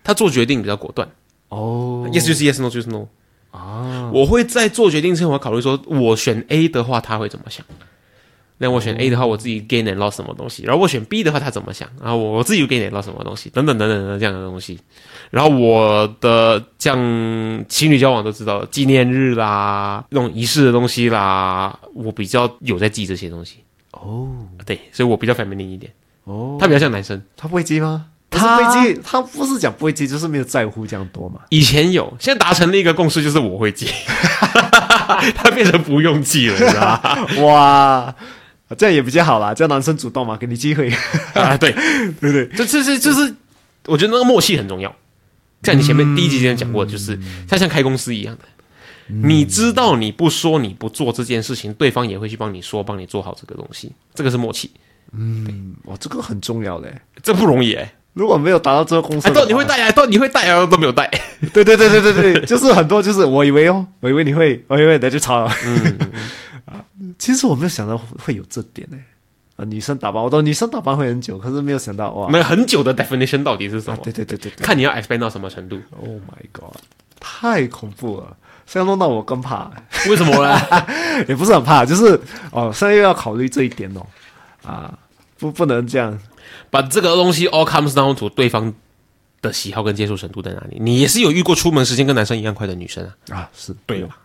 [SPEAKER 1] 他做决定比较果断、
[SPEAKER 2] 哦
[SPEAKER 1] y e s 就是 yes，no 就是 no。
[SPEAKER 2] 啊，
[SPEAKER 1] 我会在做决定之前，我考虑说，我选 A 的话，他会怎么想？那我选 A 的话，我自己 gain and loss 什么东西，然后我选 B 的话，他怎么想，然后我我自己又 gain and loss 什么东西，等等等等的这样的东西。然后我的像情侣交往都知道纪念日啦，那种仪式的东西啦，我比较有在记这些东西。
[SPEAKER 2] 哦
[SPEAKER 1] 对，所以我比较 feminine 一点，
[SPEAKER 2] 哦，
[SPEAKER 1] 他比较像男生。
[SPEAKER 2] 他不会接吗？
[SPEAKER 1] 他
[SPEAKER 2] 他不会接，他不是讲不会接，就是没有在乎这样多嘛。
[SPEAKER 1] 以前有，现在达成了一个共识，就是我会记，<laughs> 他变成不用记了，你知道吗？<laughs>
[SPEAKER 2] 哇，这样也比较好啦，叫男生主动嘛，给你机会。
[SPEAKER 1] 啊，对，<laughs>
[SPEAKER 2] 对对，
[SPEAKER 1] 这这是就是，我觉得那个默契很重要。像你前面第一集之前讲过，就是它像开公司一样的，你知道你不说你不做这件事情，对方也会去帮你说，帮你做好这个东西，这个是默契，嗯
[SPEAKER 2] 哇，这个很重要嘞。
[SPEAKER 1] 这不容易哎、
[SPEAKER 2] 如果没有达到这个公司
[SPEAKER 1] 哎，都你会带啊，都你会带啊，都没有带，
[SPEAKER 2] 对对对对对对，<laughs> 就是很多就是我以为哦，我以为你会，我以为你就抄了。
[SPEAKER 1] 嗯，
[SPEAKER 2] 啊，其实我没有想到会有这点呢。啊，女生打扮，我懂女生打扮会很久，可是没有想到哇，
[SPEAKER 1] 没有很久的 definition 到底是什
[SPEAKER 2] 啊
[SPEAKER 1] 么？
[SPEAKER 2] 对对对对对
[SPEAKER 1] 看你要 expand 到什么程度
[SPEAKER 2] ？，Oh my god，太恐怖了，这样弄到我更怕，
[SPEAKER 1] 为什么呢？<laughs>
[SPEAKER 2] 也不是很怕，就是哦，现在又要考虑这一点哦，啊，不不能这样，
[SPEAKER 1] 把这个东西 all comes down to 对方的喜好跟接受程度在哪里？你也是有遇过出门时间跟男生一样快的女生啊？
[SPEAKER 2] 啊，是
[SPEAKER 1] 对吧？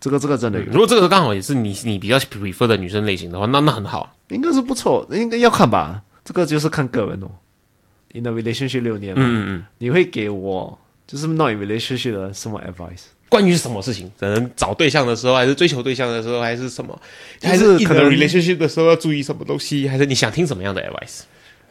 [SPEAKER 2] 这个这个真的有，
[SPEAKER 1] 如果这个刚好也是你你比较 prefer 的女生类型的话，那那很好。
[SPEAKER 2] 应该是不错，应该要看吧，这个就是看个人哦。In a relationship 六年嘛，
[SPEAKER 1] 嗯嗯嗯。
[SPEAKER 2] 你会给我就是 not in relationship 的什么 advice？
[SPEAKER 1] 关于什么事情，可能找对象的时候，还是追求对象的时候，还是什么，
[SPEAKER 2] 就是
[SPEAKER 1] 还是
[SPEAKER 2] 可能
[SPEAKER 1] relationship 的时候要注意什么东西，还是你想听什么样的 advice？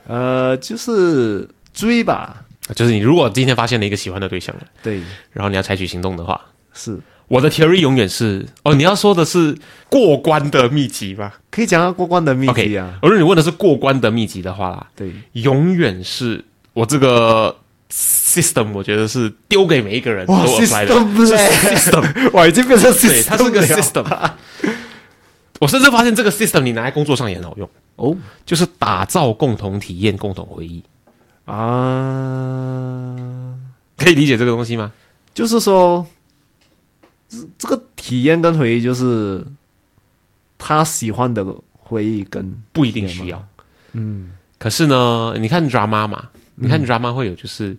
[SPEAKER 2] 呃，就是追吧，
[SPEAKER 1] 就是你如果今天发现了一个喜欢的对象了，
[SPEAKER 2] 对，
[SPEAKER 1] 然后你要采取行动的话，
[SPEAKER 2] 是。
[SPEAKER 1] 我的 theory 永远是哦，你要说的是过关的秘籍吧？
[SPEAKER 2] 可以讲到过关的秘籍
[SPEAKER 1] ？OK。
[SPEAKER 2] 啊，
[SPEAKER 1] 如果你问的是过关的秘籍的话啦，
[SPEAKER 2] 对，
[SPEAKER 1] 永远是我这个 system，我觉得是丢给每一个人都
[SPEAKER 2] 哇
[SPEAKER 1] apply 的
[SPEAKER 2] ，system。<laughs> 哇，已经变成
[SPEAKER 1] 对
[SPEAKER 2] ，system，
[SPEAKER 1] 它是个 system。<laughs> 我甚至发现这个 system 你拿在工作上也很好用，
[SPEAKER 2] 哦
[SPEAKER 1] 就是打造共同体验、共同回忆。
[SPEAKER 2] 啊，
[SPEAKER 1] 可以理解这个东西吗？
[SPEAKER 2] 就是说，这这个体验跟回忆就是他喜欢的回忆跟
[SPEAKER 1] 不一定需要。
[SPEAKER 2] 嗯
[SPEAKER 1] 可是呢，你看 drama 嘛，你看 drama 会有就是，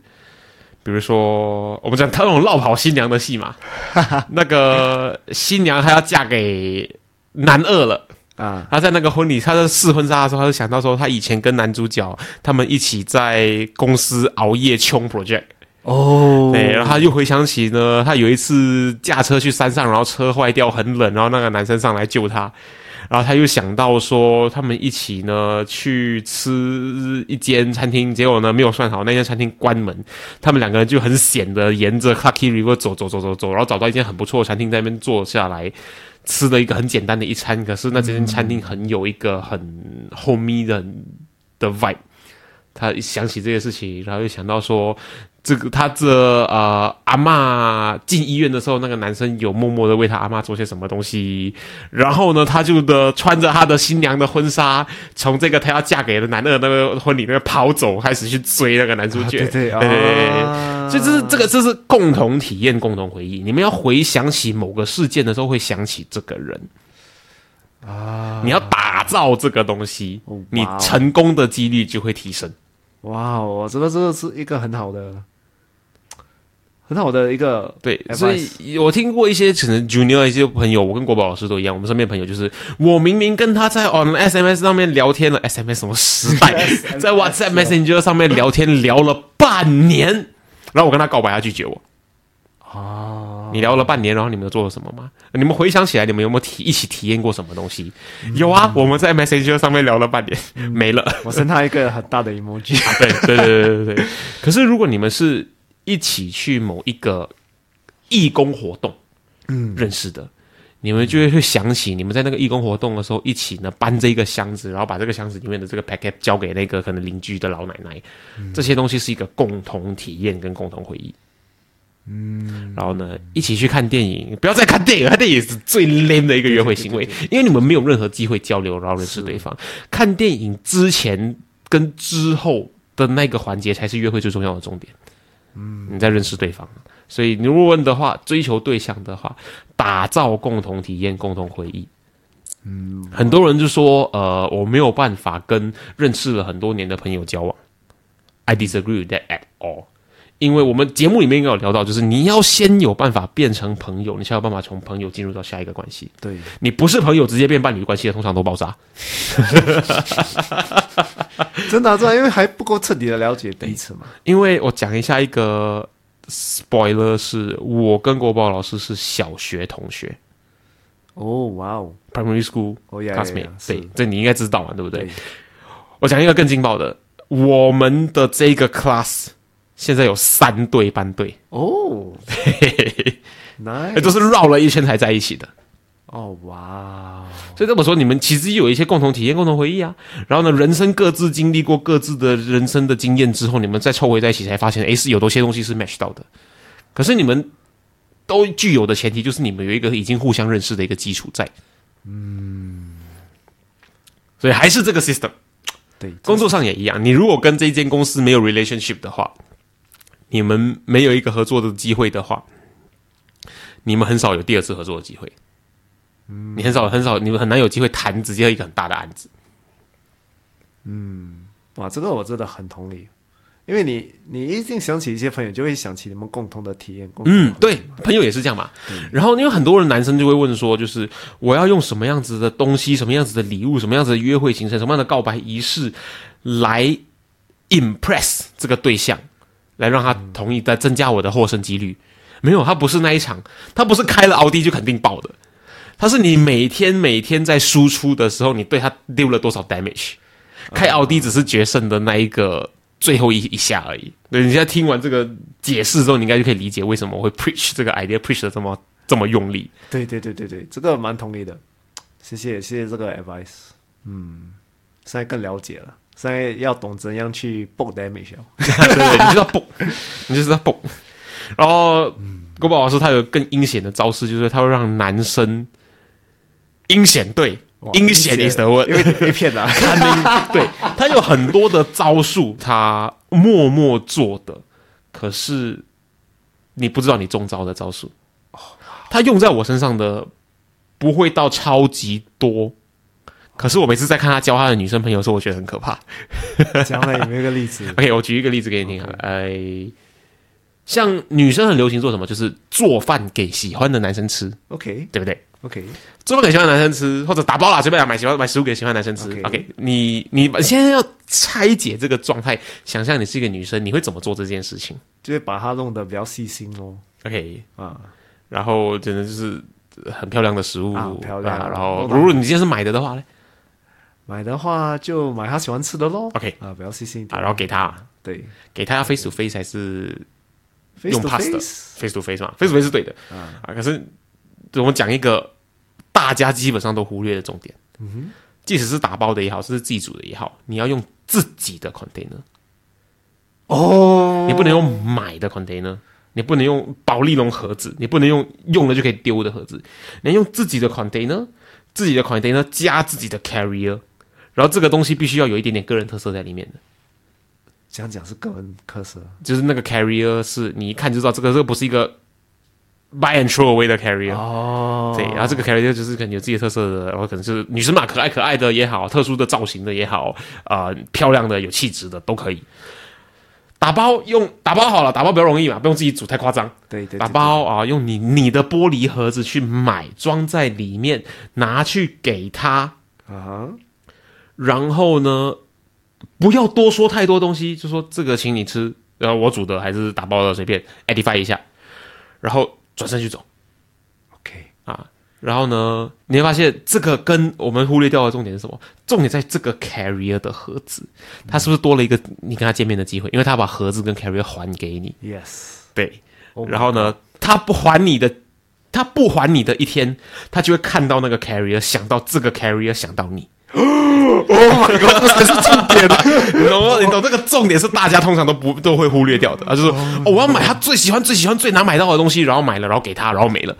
[SPEAKER 1] 比如说我们讲他那种绕跑新娘的戏嘛，<laughs> 那个新娘她要嫁给男二了。
[SPEAKER 2] 啊
[SPEAKER 1] 她在那个婚礼，她在试婚纱的时候，她就想到说，她以前跟男主角他们一起在公司熬夜冲 project，
[SPEAKER 2] 哦，
[SPEAKER 1] 对，然后她又回想起呢，她有一次驾车去山上，然后车坏掉，很冷，然后那个男生上来救他，然后他又想到说，他们一起呢去吃一间餐厅，结果呢没有算好，那间餐厅关门，他们两个人就很险的沿着 Clarky River 走走走走走，然后找到一间很不错的餐厅，在那边坐下来。吃了一个很简单的一餐，可是那间餐厅很有一个很 homey 的的 vibe。他一想起这些事情，然后又想到说，这个他这呃阿嬷进医院的时候，那个男生有默默的为他阿嬷做些什么东西，然后呢，他就的穿着他的新娘的婚纱，从这个他要嫁给的男二那个婚礼那边跑走，开始去追那个男主角，
[SPEAKER 2] 对对
[SPEAKER 1] 对所以这是这个这是共同体验、共同回忆。你们要回想起某个事件的时候，会想起这个人。
[SPEAKER 2] 啊，
[SPEAKER 1] 你要打造这个东西
[SPEAKER 2] 哦，
[SPEAKER 1] 你成功的几率就会提升。
[SPEAKER 2] 哇哦，这个这个是一个很好的、很好的一个
[SPEAKER 1] 对，所以我听过一些可能 junior 一些朋友，我跟国宝老师都一样，我们身边朋友就是，我明明跟他在 on SMS 上面聊天了，SMS 什么时代，<laughs> <laughs> 在 WhatsApp Messenger 上面聊天聊了半年，然后我跟他告白，他拒绝我。
[SPEAKER 2] 啊，
[SPEAKER 1] 你聊了半年，然后你们有做了什么吗？你们回想起来，你们有没有体一起体验过什么东西？有啊，我们在 Messenger 上面聊了半年，没了。<laughs>
[SPEAKER 2] 我送他一个很大的 emoji，
[SPEAKER 1] 对对对对对对。可是如果你们是一起去某一个义工活动，嗯，认识的，你们就会会想起你们在那个义工活动的时候，一起呢搬这一个箱子，然后把这个箱子里面的这个 packet 交给那个可能邻居的老奶奶，这些东西是一个共同体验跟共同回忆。嗯，然后呢，一起去看电影，不要再看电影，看电影是最 lame 的一个约会行为，因为你们没有任何机会交流，然后认识对方。看电影之前跟之后的那个环节才是约会最重要的重点。嗯，你在认识对方，所以你如果问的话，追求对象的话，打造共同体验、共同回忆，嗯，很多人就说，呃，我没有办法跟认识了很多年的朋友交往。I disagree with that at all，因为我们节目里面应该有聊到，就是你要先有办法变成朋友，你才有办法从朋友进入到下一个关系。
[SPEAKER 2] 对，
[SPEAKER 1] 你不是朋友直接变伴侣关系的，通常都爆炸。<laughs>
[SPEAKER 2] 真的、啊，真的，因为还不够彻底的了解彼此嘛。
[SPEAKER 1] 因为我讲一下一个 spoiler，是我跟国宝老师是小学同学
[SPEAKER 2] 哦，哇哦
[SPEAKER 1] ，，primary school
[SPEAKER 2] 哦
[SPEAKER 1] classmate，对，这你应该知道嘛，对不对？
[SPEAKER 2] 对，
[SPEAKER 1] 我讲一个更劲爆的，我们的这个 class 现在有三对班队，
[SPEAKER 2] 哦
[SPEAKER 1] 嘿嘿嘿
[SPEAKER 2] ，，nice，
[SPEAKER 1] 都是绕了一圈才在一起的。
[SPEAKER 2] 哦，哇哦，
[SPEAKER 1] 所以这么说，你们其实有一些共同体验、共同回忆啊。然后呢，人生各自经历过各自的人生的经验之后，你们再凑回在一起，才发现，诶，是有多些东西是 match 到的。可是你们都具有的前提，就是你们有一个已经互相认识的一个基础在。嗯，所以还是这个 system。
[SPEAKER 2] 对，
[SPEAKER 1] 工作上也一样，你如果跟这间公司没有 relationship 的话，你们没有一个合作的机会的话，你们很少有第二次合作的机会。嗯，你很少很少，你们很难有机会谈直接一个很大的案子。
[SPEAKER 2] 嗯哇，这个我真的很同理，因为你你一定想起一些朋友，就会想起你们共同的体验。共同
[SPEAKER 1] 嗯，对，朋友也是这样嘛。然后因为很多人男生就会问说，就是我要用什么样子的东西、什么样子的礼物、什么样子的约会行程、什么样的告白仪式来 impress 这个对象，来让他同意，再增加我的获胜几率。没有，他不是那一场，他不是开了奥迪就肯定爆的，他是你每天每天在输出的时候，你对他丢了多少 damage。开奥迪只是决胜的那一个最后一一下而已。对，你现在听完这个解释之后，你应该就可以理解为什么我会 preach 这个 idea preach 的这么这么用力。
[SPEAKER 2] 对对对对对，这个蛮同意的。谢谢谢谢这个 advice，嗯，现在更了解了，现在要懂怎样去 book damage 哦。
[SPEAKER 1] 对对，你就要蹦，你就是要蹦。<laughs> 然后郭宝老师他有更阴险的招式，就是他会让男生阴险对阴险 is the word，
[SPEAKER 2] 因为
[SPEAKER 1] 看那对他有很多的招数，他默默做的，可是你不知道你中招的招数。他用在我身上的不会到超级多，可是我每次在看他教他的女生朋友的时候，我觉得很可怕。<laughs>
[SPEAKER 2] 讲了有没有一个例子？<laughs>
[SPEAKER 1] OK，我举一个例子给你听啊，呃，像女生很流行做什么，就是做饭给喜欢的男生吃
[SPEAKER 2] ，OK
[SPEAKER 1] 对不对
[SPEAKER 2] ？OK，
[SPEAKER 1] 做饭给喜欢的男生吃，或者打包啦，随便啦，买喜欢买食物给喜欢的男生吃。
[SPEAKER 2] OK
[SPEAKER 1] 你你现在要拆解这个状态，想象你是一个女生，你会怎么做这件事情
[SPEAKER 2] 就是把它弄得比较细心哦。
[SPEAKER 1] ？OK，
[SPEAKER 2] 啊，
[SPEAKER 1] 然后真的就是很漂亮的食物，
[SPEAKER 2] 啊漂亮
[SPEAKER 1] 啊然后如果你今天是买的的话呢
[SPEAKER 2] 买的话就买他喜欢吃的喽。
[SPEAKER 1] ，OK。
[SPEAKER 2] 啊，不要细心一
[SPEAKER 1] 啊，然后给他。
[SPEAKER 2] 对。
[SPEAKER 1] 给他要 face to face 还是用 pass 的 face，face to face 嘛？face to face 是对的。
[SPEAKER 2] 啊。
[SPEAKER 1] 啊，可是我们讲一个大家基本上都忽略的重点，嗯哼。即使是打包的也好，是自己煮的也好，你要用自己的 container，
[SPEAKER 2] 哦，
[SPEAKER 1] 你不能用买的 container，你不能用保利龙盒子，你不能用用了就可以丢的盒子，你要用自己的 container，自己的 container 加自己的 carrier，然后这个东西必须要有一点点个人特色在里面的。
[SPEAKER 2] 讲讲是个人特色。
[SPEAKER 1] 就是那个 carrier 是你一看就知道这个这个不是一个 buy and throw away 的 carrier，、
[SPEAKER 2] 哦，
[SPEAKER 1] 对，然后这个 carrier 就是可能有自己的特色的，然后可能是女生嘛，可爱可爱的也好，特殊的造型的也好，啊、漂亮的有气质的都可以。打包用打包好了，打包比较容易嘛，不用自己煮太夸张。
[SPEAKER 2] 对对，
[SPEAKER 1] 打包啊，用你你的玻璃盒子去买，装在里面，拿去给他，
[SPEAKER 2] 对啊哈，
[SPEAKER 1] 然后呢，不要多说太多东西，就说这个请你吃，然后我煮的还是打包的，随便 edify 一下，然后转身就走
[SPEAKER 2] OK，
[SPEAKER 1] 啊。然后呢，你会发现这个跟我们忽略掉的重点是什么？重点在这个 carrier 的盒子，他是不是多了一个你跟他见面的机会？因为他把盒子跟 carrier 还给你
[SPEAKER 2] ，Yes，
[SPEAKER 1] 对。
[SPEAKER 2] Oh
[SPEAKER 1] 然后呢，他不还你的，他不还你的一天，他就会看到那个 carrier，想到这个 carrier，想到你。
[SPEAKER 2] Oh my god，<laughs> 这才是重点。<laughs>
[SPEAKER 1] 你懂吗？你懂这个重点是大家通常都不都会忽略掉的啊，就是我要买他最喜欢、最喜欢、最难买到的东西，然后买了，然后给他，然后没了。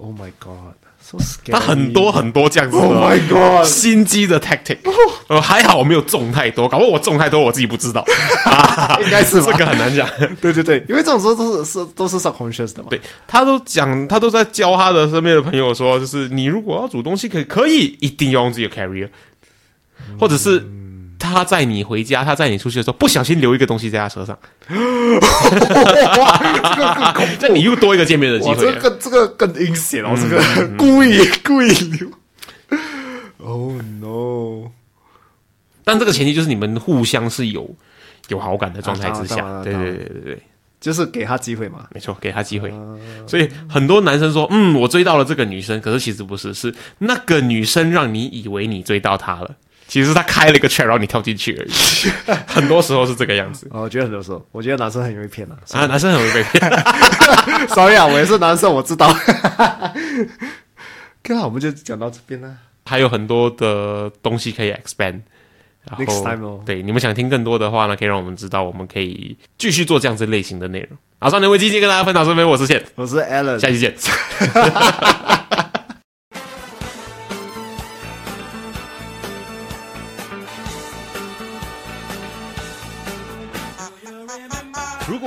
[SPEAKER 2] Oh my god，so scary。
[SPEAKER 1] 他很多很多这样子的
[SPEAKER 2] Oh my god
[SPEAKER 1] 心机的 tactic。呃，还好我没有中太多，搞不好我中太多我自己不知道。<laughs>
[SPEAKER 2] 应该是吧
[SPEAKER 1] 这个很难讲。
[SPEAKER 2] 对对对，因为这种时候都是是都是 subconscious 的嘛。
[SPEAKER 1] 对他都讲，他都在教他的身边的朋友说，就是你如果要煮东西，可以可以，一定要用自己的 carrier，或者是他载你回家，他载你出去的时候，不小心留一个东西在他车上，
[SPEAKER 2] 哇，这
[SPEAKER 1] 你又多一个见面的机
[SPEAKER 2] 哇，
[SPEAKER 1] 会了。
[SPEAKER 2] 这个更这个更阴险哦，这个故意故意留。Oh no！
[SPEAKER 1] 但这个前提就是你们互相是有有好感的状态之
[SPEAKER 2] 啊当
[SPEAKER 1] 下，对
[SPEAKER 2] 当然
[SPEAKER 1] 对对对对。
[SPEAKER 2] 就是给他机会嘛。
[SPEAKER 1] 没错，给他机会。所以很多男生说：“嗯，我追到了这个女生。”可是其实不是，是那个女生让你以为你追到她了，其实他开了一个圈，然后你跳进去而已。<laughs> 很多时候是这个样子
[SPEAKER 2] 哦，我觉得很多时候，我觉得男生很容易骗啊。
[SPEAKER 1] 啊，男生很容易被骗。<laughs>
[SPEAKER 2] Sorry 啊，我也是男生，我知道。<laughs> 刚好我们就讲到这边了。
[SPEAKER 1] 还有很多的东西可以 expand。然后
[SPEAKER 2] Next time 哦
[SPEAKER 1] 对你们想听更多的话呢，可以让我们知道，我们可以继续做这样子类型的内容。好，少年危机今天跟大家分享这边，我是宪，
[SPEAKER 2] 我是 Alan，
[SPEAKER 1] 下期见。